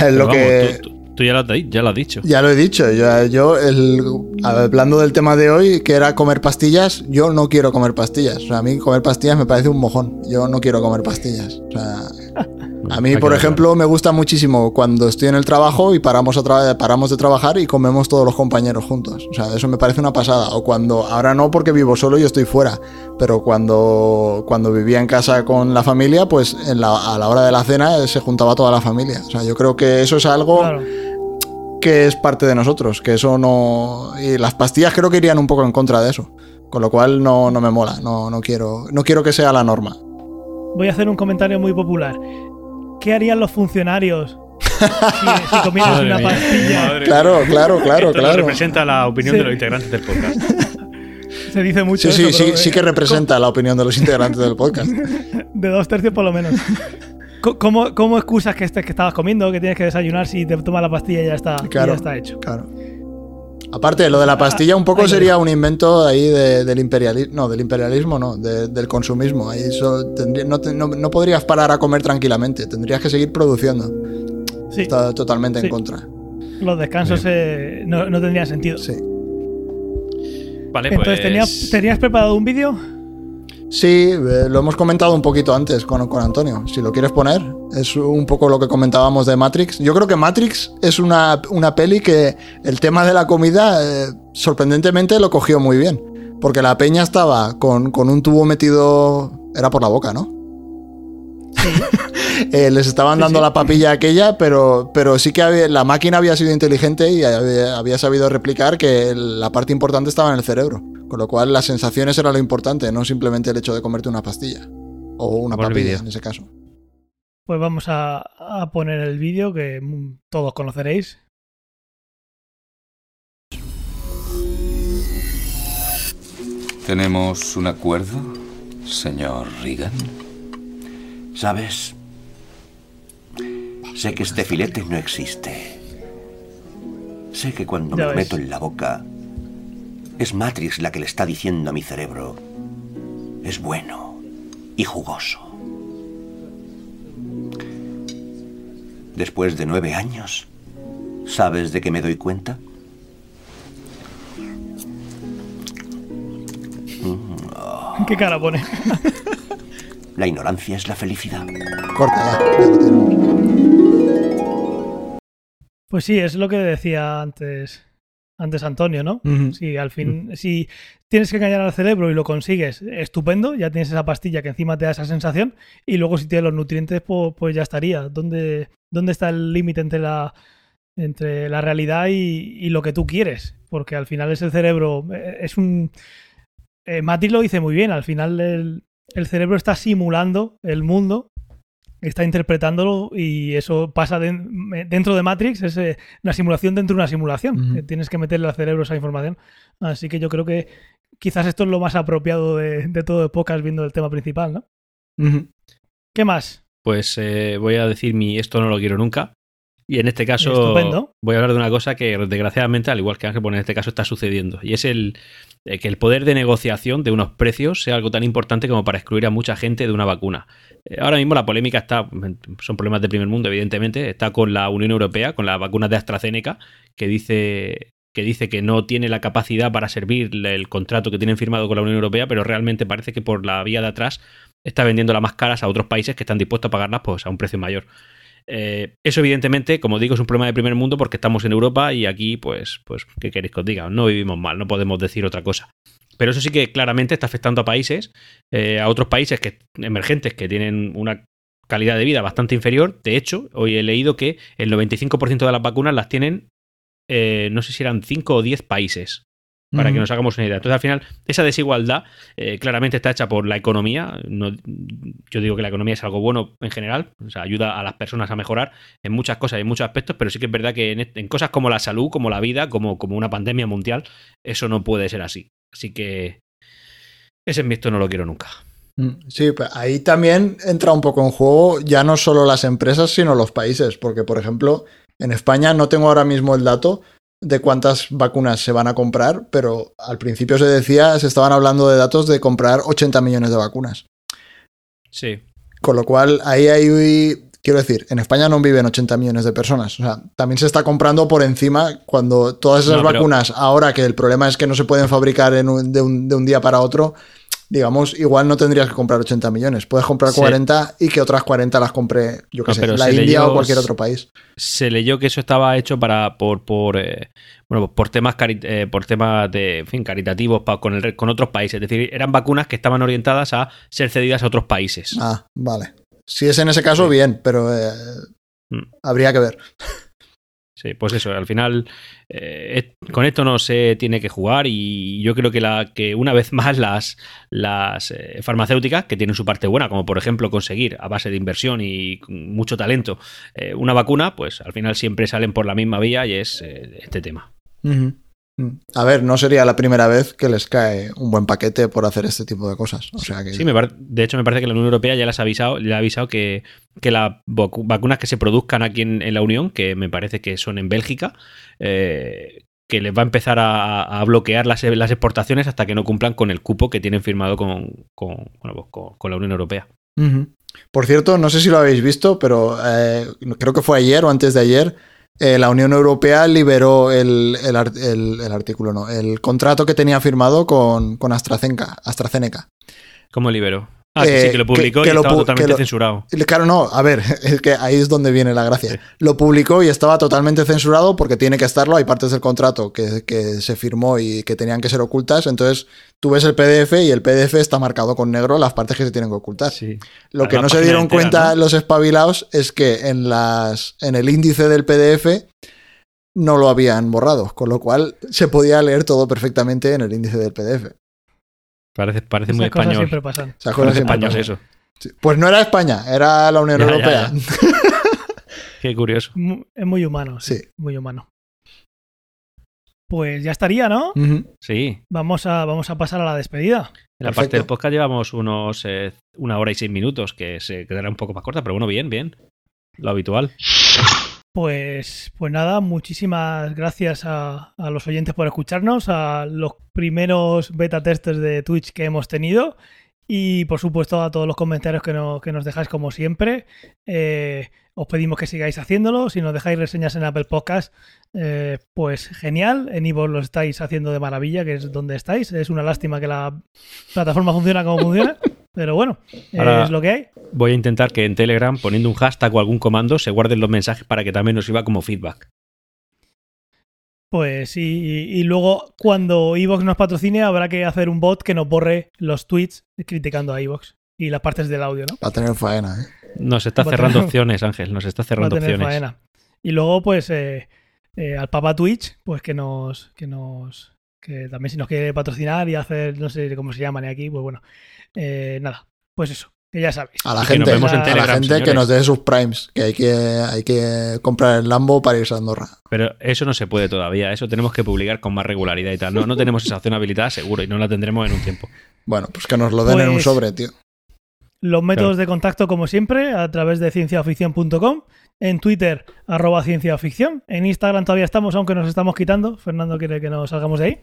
Pero vamos, que... tú, tú- tú ya, lo has, di- ya lo has dicho. Ya lo he dicho, yo, yo el, hablando del tema de hoy, que era comer pastillas, yo no quiero comer pastillas. O sea, a mí comer pastillas me parece un mojón. Yo no quiero comer pastillas. O sea, a mí, por ejemplo, me gusta muchísimo cuando estoy en el trabajo y paramos, a tra- paramos de trabajar y comemos todos los compañeros juntos. O sea, eso me parece una pasada. O cuando, ahora no porque vivo solo y estoy fuera, pero cuando, cuando vivía en casa con la familia, pues en la- a la hora de la cena eh, se juntaba toda la familia. O sea, yo creo que eso es algo Claro. Que es parte de nosotros, que eso no... Y las pastillas creo que irían un poco en contra de eso. Con lo cual no, no me mola, no, no, quiero, no quiero que sea la norma. Voy a hacer un comentario muy popular. ¿Qué harían los funcionarios si, si comieras una mía. pastilla? Madre Claro, claro, claro, Esto no claro. representa la opinión Sí. de los integrantes del podcast. Se dice mucho Sí, sí, eso, sí, pero, sí eh, que representa la opinión de los integrantes del podcast. De dos tercios por lo menos. ¿Cómo, cómo excusas que, estés, que estabas comiendo, que tienes que desayunar si te tomas la pastilla y ya está, y ya está hecho? Claro. Aparte, lo de la pastilla un poco sería un invento ahí de- del imperialismo. No, del imperialismo no, de- del consumismo. Ahí eso tendría- no, te- no- no podrías parar a comer tranquilamente, tendrías que seguir produciendo. Sí, Está totalmente Sí. en contra. los descansos eh, no, no tendrían sentido. Sí. Vale, Entonces, pues... ¿tenías, ¿tenías preparado un vídeo? Sí, eh, lo hemos comentado un poquito antes con, con Antonio. Si lo quieres poner, es un poco lo que comentábamos de Matrix. Yo creo que Matrix es una, una peli que el tema de la comida, eh, sorprendentemente, lo cogió muy bien. Porque la peña estaba con, con un tubo metido. Era por la boca, ¿no? Eh, les estaban dando sí. la papilla aquella, pero, pero sí que había- la máquina había sido inteligente y había, había sabido replicar que la parte importante estaba en el cerebro. Con lo cual las sensaciones era lo importante, no simplemente el hecho de comerte una pastilla. O una papilla, en ese caso. Pues vamos a, a poner el vídeo que mm, todos conoceréis. ¿Tenemos un acuerdo, señor Reagan? ¿Sabes? Sé que este filete no existe. Sé que cuando Ya me lo meto en la boca, es Matrix la que le está diciendo a mi cerebro, es bueno y jugoso. Después de nueve años, ¿sabes de qué me doy cuenta? ¿Qué cara pone? La ignorancia es la felicidad. Corta Pues sí, es lo que decía antes, antes Antonio, ¿no? Ujú. Si al fin, si tienes que engañar al cerebro y lo consigues, estupendo, ya tienes esa pastilla que encima te da esa sensación, y luego si tienes los nutrientes, pues, pues ya estaría. ¿Dónde, dónde está el límite entre la, entre la realidad y, y lo que tú quieres? Porque al final es el cerebro, eh, es un... Eh, Matrix lo dice muy bien, al final el, el cerebro está simulando el mundo, está interpretándolo y eso pasa den- dentro de Matrix, es eh, una simulación dentro de una simulación. Eh, Tienes que meterle al cerebro esa información. Así que yo creo que quizás esto es lo más apropiado de, de todo de pocas viendo el tema principal, ¿no? ¿Qué más? Pues eh, voy a decir mi esto no lo quiero nunca. Y en este caso Estupendo. voy a hablar de una cosa que desgraciadamente, al igual que Ángel, en este caso está sucediendo. Y es el eh, que el poder de negociación de unos precios sea algo tan importante como para excluir a mucha gente de una vacuna. Eh, ahora mismo la polémica está, son problemas de primer mundo, evidentemente, está con la Unión Europea, con las vacunas de AstraZeneca, que dice que dice que no tiene la capacidad para servir el contrato que tienen firmado con la Unión Europea, pero realmente parece que por la vía de atrás está vendiendo más caras a otros países que están dispuestos a pagarlas pues, a un precio mayor. Eh, eso, evidentemente, como digo, es un problema de primer mundo porque estamos en Europa y aquí, pues, pues, ¿qué queréis que os diga? No vivimos mal, no podemos decir otra cosa. Pero eso sí que claramente está afectando a países, eh, a otros países que, emergentes que tienen una calidad de vida bastante inferior. De hecho, hoy he leído que el 95% de las vacunas las tienen, eh, no sé si eran 5 o 10 países para que nos hagamos una idea. Entonces, al final, esa desigualdad eh, claramente está hecha por la economía. No- yo digo que la economía es algo bueno en general, o sea, ayuda a las personas a mejorar en muchas cosas y en muchos aspectos, pero sí que es verdad que en cosas como la salud, como la vida, como, como una pandemia mundial, eso no puede ser así. Así que Ese mixto no lo quiero nunca. Mm, Sí, pero ahí también entra un poco en juego ya no solo las empresas, sino los países, porque por ejemplo, en España no tengo ahora mismo el dato de cuántas vacunas se van a comprar, pero al principio se decía, se estaban hablando de datos de comprar 80 millones de vacunas. Sí. Con lo cual, ahí hay, quiero decir, en España no viven 80 millones de personas. O sea, también se está comprando por encima cuando todas esas No, pero- vacunas, ahora que el problema es que no se pueden fabricar en un- de, un, de un día para otro, digamos, igual no tendrías que comprar 80 millones. Puedes comprar Sí. 40 y que otras 40 las compre, yo qué No, sé, la India leyó- o cualquier otro país. Se leyó que eso estaba hecho para por por eh, bueno por temas cari- eh, por temas de en fin caritativos pa- con el, con otros países. Es decir, eran vacunas que estaban orientadas a ser cedidas a otros países. Ah, vale. Si es en ese caso, Sí. bien, pero eh, Mm. habría que ver. Sí, pues eso, al final eh, con esto no se tiene que jugar y yo creo que, la, que una vez más las, las eh, farmacéuticas, que tienen su parte buena, como por ejemplo conseguir a base de inversión y mucho talento eh, una vacuna, pues al final siempre salen por la misma vía y es eh, este tema. A ver, no sería la primera vez que les cae un buen paquete por hacer este tipo de cosas. O sea que Sí, me de hecho me parece que la Unión Europea ya les ha avisado, le ha avisado que, que las vacu- vacunas que se produzcan aquí en, en la Unión, que me parece que son en Bélgica, eh, que les va a empezar a, a bloquear las, las exportaciones hasta que no cumplan con el cupo que tienen firmado con, con, bueno, pues con- con la Unión Europea. Por cierto, no sé si lo habéis visto, pero eh, creo que fue ayer o antes de ayer, eh, la Unión Europea liberó el, el el- artículo, no, el contrato que tenía firmado con, con AstraZeneca, AstraZeneca. ¿Cómo libero? Ah, sí, Eh, sí, que lo que- publicó que y estaba totalmente lo- censurado. Claro, no, a ver, es que ahí es donde viene la gracia. Sí. Lo publicó y estaba totalmente censurado porque tiene que estarlo. Hay partes del contrato que, que se firmó y que tenían que ser ocultas. Entonces tú ves el PDF y el PDF está marcado con negro las partes que se tienen que ocultar. Sí. Lo que no se dieron entera, cuenta ¿no? los espabilados es que en, las, en el índice del PDF no lo habían borrado, con lo cual se podía leer todo perfectamente en el índice del PDF. Parece, parece muy Esas cosas español. siempre pasan. Esas cosas siempre español pasan. eso. Sí. Pues no era España, era la Unión Ya, ya, Europea. Qué curioso. Es muy humano, sí, Sí. muy humano. Pues ya estaría, ¿no? Sí. Vamos a, vamos a pasar a la despedida. En la Perfecto. parte del podcast llevamos unos eh, una hora y seis minutos, que se quedará un poco más corta, pero bueno, bien, bien. Lo habitual. Pues, pues nada, muchísimas gracias a, los oyentes por escucharnos, a los primeros beta testers de Twitch que hemos tenido y por supuesto a todos los comentarios que, que nos dejáis como siempre. Eh, os pedimos que sigáis haciéndolo. Si nos dejáis reseñas en Apple Podcast, eh, pues genial. En Ivo lo estáis haciendo de maravilla, que es donde estáis. Es una lástima que la plataforma funciona como funciona, pero bueno, Ahora- es lo que hay. Voy a intentar que en Telegram, poniendo un hashtag o algún comando, se guarden los mensajes para que también nos sirva como feedback. Pues sí, y, y luego cuando Evox nos patrocine habrá que hacer un bot que nos borre los tweets criticando a Evox y las partes del audio, ¿no? Va a tener faena, ¿eh? Nos está Va cerrando tener- opciones, Ángel. Nos está Va a cerrando tener opciones. faena. Y luego, pues, eh, eh, al Papa Twitch, pues que nos, que nos, que también si nos quiere patrocinar y hacer, no sé cómo se llaman aquí, pues bueno, eh, nada, pues eso, que ya sabéis. A la Y que nos gente, vemos en a la gente que nos dé sus primes, que hay que, hay que comprar el Lambo para irse a Andorra. Pero eso no se puede todavía. Eso tenemos que publicar con más regularidad y tal. No, no tenemos esa opción habilitada seguro y no la tendremos en un tiempo. Bueno, pues que nos lo den en un Pues- sobre, tío. Los métodos de contacto, como siempre, a través de cienciaoficción.com, en Twitter, arroba cienciaoficción, en Instagram todavía estamos, aunque nos estamos quitando, Fernando quiere que nos salgamos de ahí.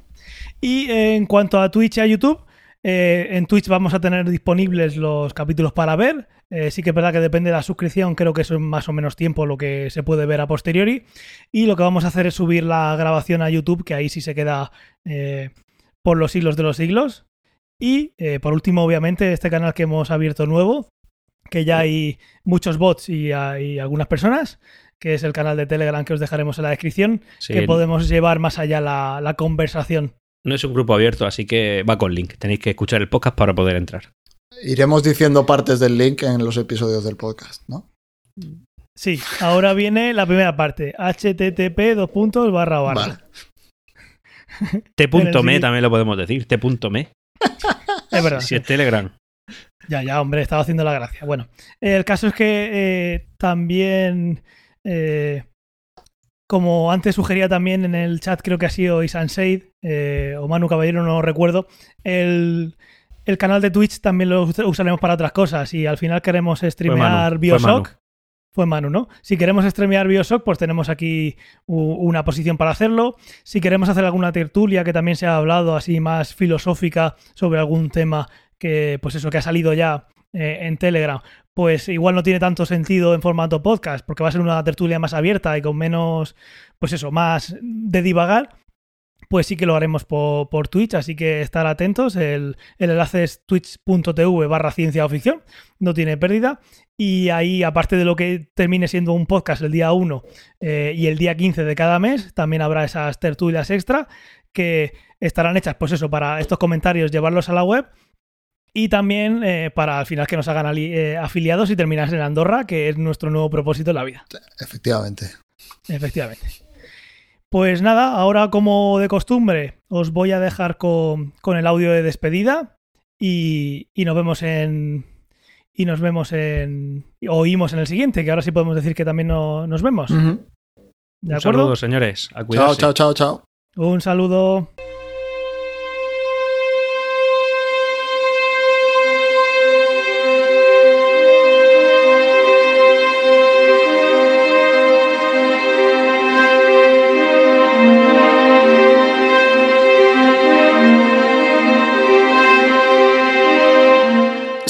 Y eh, en cuanto a Twitch y a YouTube, eh, en Twitch vamos a tener disponibles los capítulos para ver. Eh, sí que es verdad que depende de la suscripción, creo que es más o menos tiempo lo que se puede ver a posteriori. Y lo que vamos a hacer es subir la grabación a YouTube, que ahí sí se queda por los siglos de los siglos. Y por último, obviamente, este canal que hemos abierto nuevo, que ya hay muchos bots y hay algunas personas, que es el canal de Telegram que os dejaremos en la descripción, Sí, que podemos llevar más allá la, la conversación. No es un grupo abierto, así que va con link. Tenéis que escuchar el podcast para poder entrar. Iremos diciendo partes del link en los episodios del podcast, ¿no? Sí, ahora viene la primera parte, http dos puntos barra barra. Vale. T.me también lo podemos decir. T.me. Es verdad. Si es Telegram. Ya, ya, hombre, estaba haciendo la gracia. Bueno, el caso es que eh, también, eh, como antes sugería también en el chat, creo que ha sido Isan Seid eh, o Manu Caballero, no lo recuerdo, el, el canal de Twitch también lo us- usaremos para otras cosas. Y al final queremos streamear Manu, fue Bioshock. Manu. Fue Manu, ¿no? Si queremos streamear Bioshock, pues tenemos aquí una posición para hacerlo. Si queremos hacer alguna tertulia que también se ha hablado así más filosófica sobre algún tema que, pues eso, que ha salido ya eh, en Telegram, pues igual no tiene tanto sentido en formato podcast, porque va a ser una tertulia más abierta y con menos, pues eso, más de divagar. Pues sí que lo haremos por, Twitch, así que estar atentos. El, el enlace es twitch.tv barra ciencia o ficción, no tiene pérdida. Y ahí, aparte de lo que termine siendo un podcast el día 1 eh, y el día 15 de cada mes, también habrá esas tertulias extra que estarán hechas, pues eso, para estos comentarios llevarlos a la web y también eh, para al final que nos hagan ali- eh, afiliados y terminar en Andorra, que es nuestro nuevo propósito en la vida. Efectivamente. Efectivamente. Pues nada, ahora como de costumbre, os voy a dejar con, con el audio de despedida y, y nos vemos en. Y nos vemos en. Oímos en el siguiente, que ahora sí podemos decir que también no- nos vemos. ¿De Un acuerdo? saludo, señores. A Chao, chao, chao, chao. Un saludo.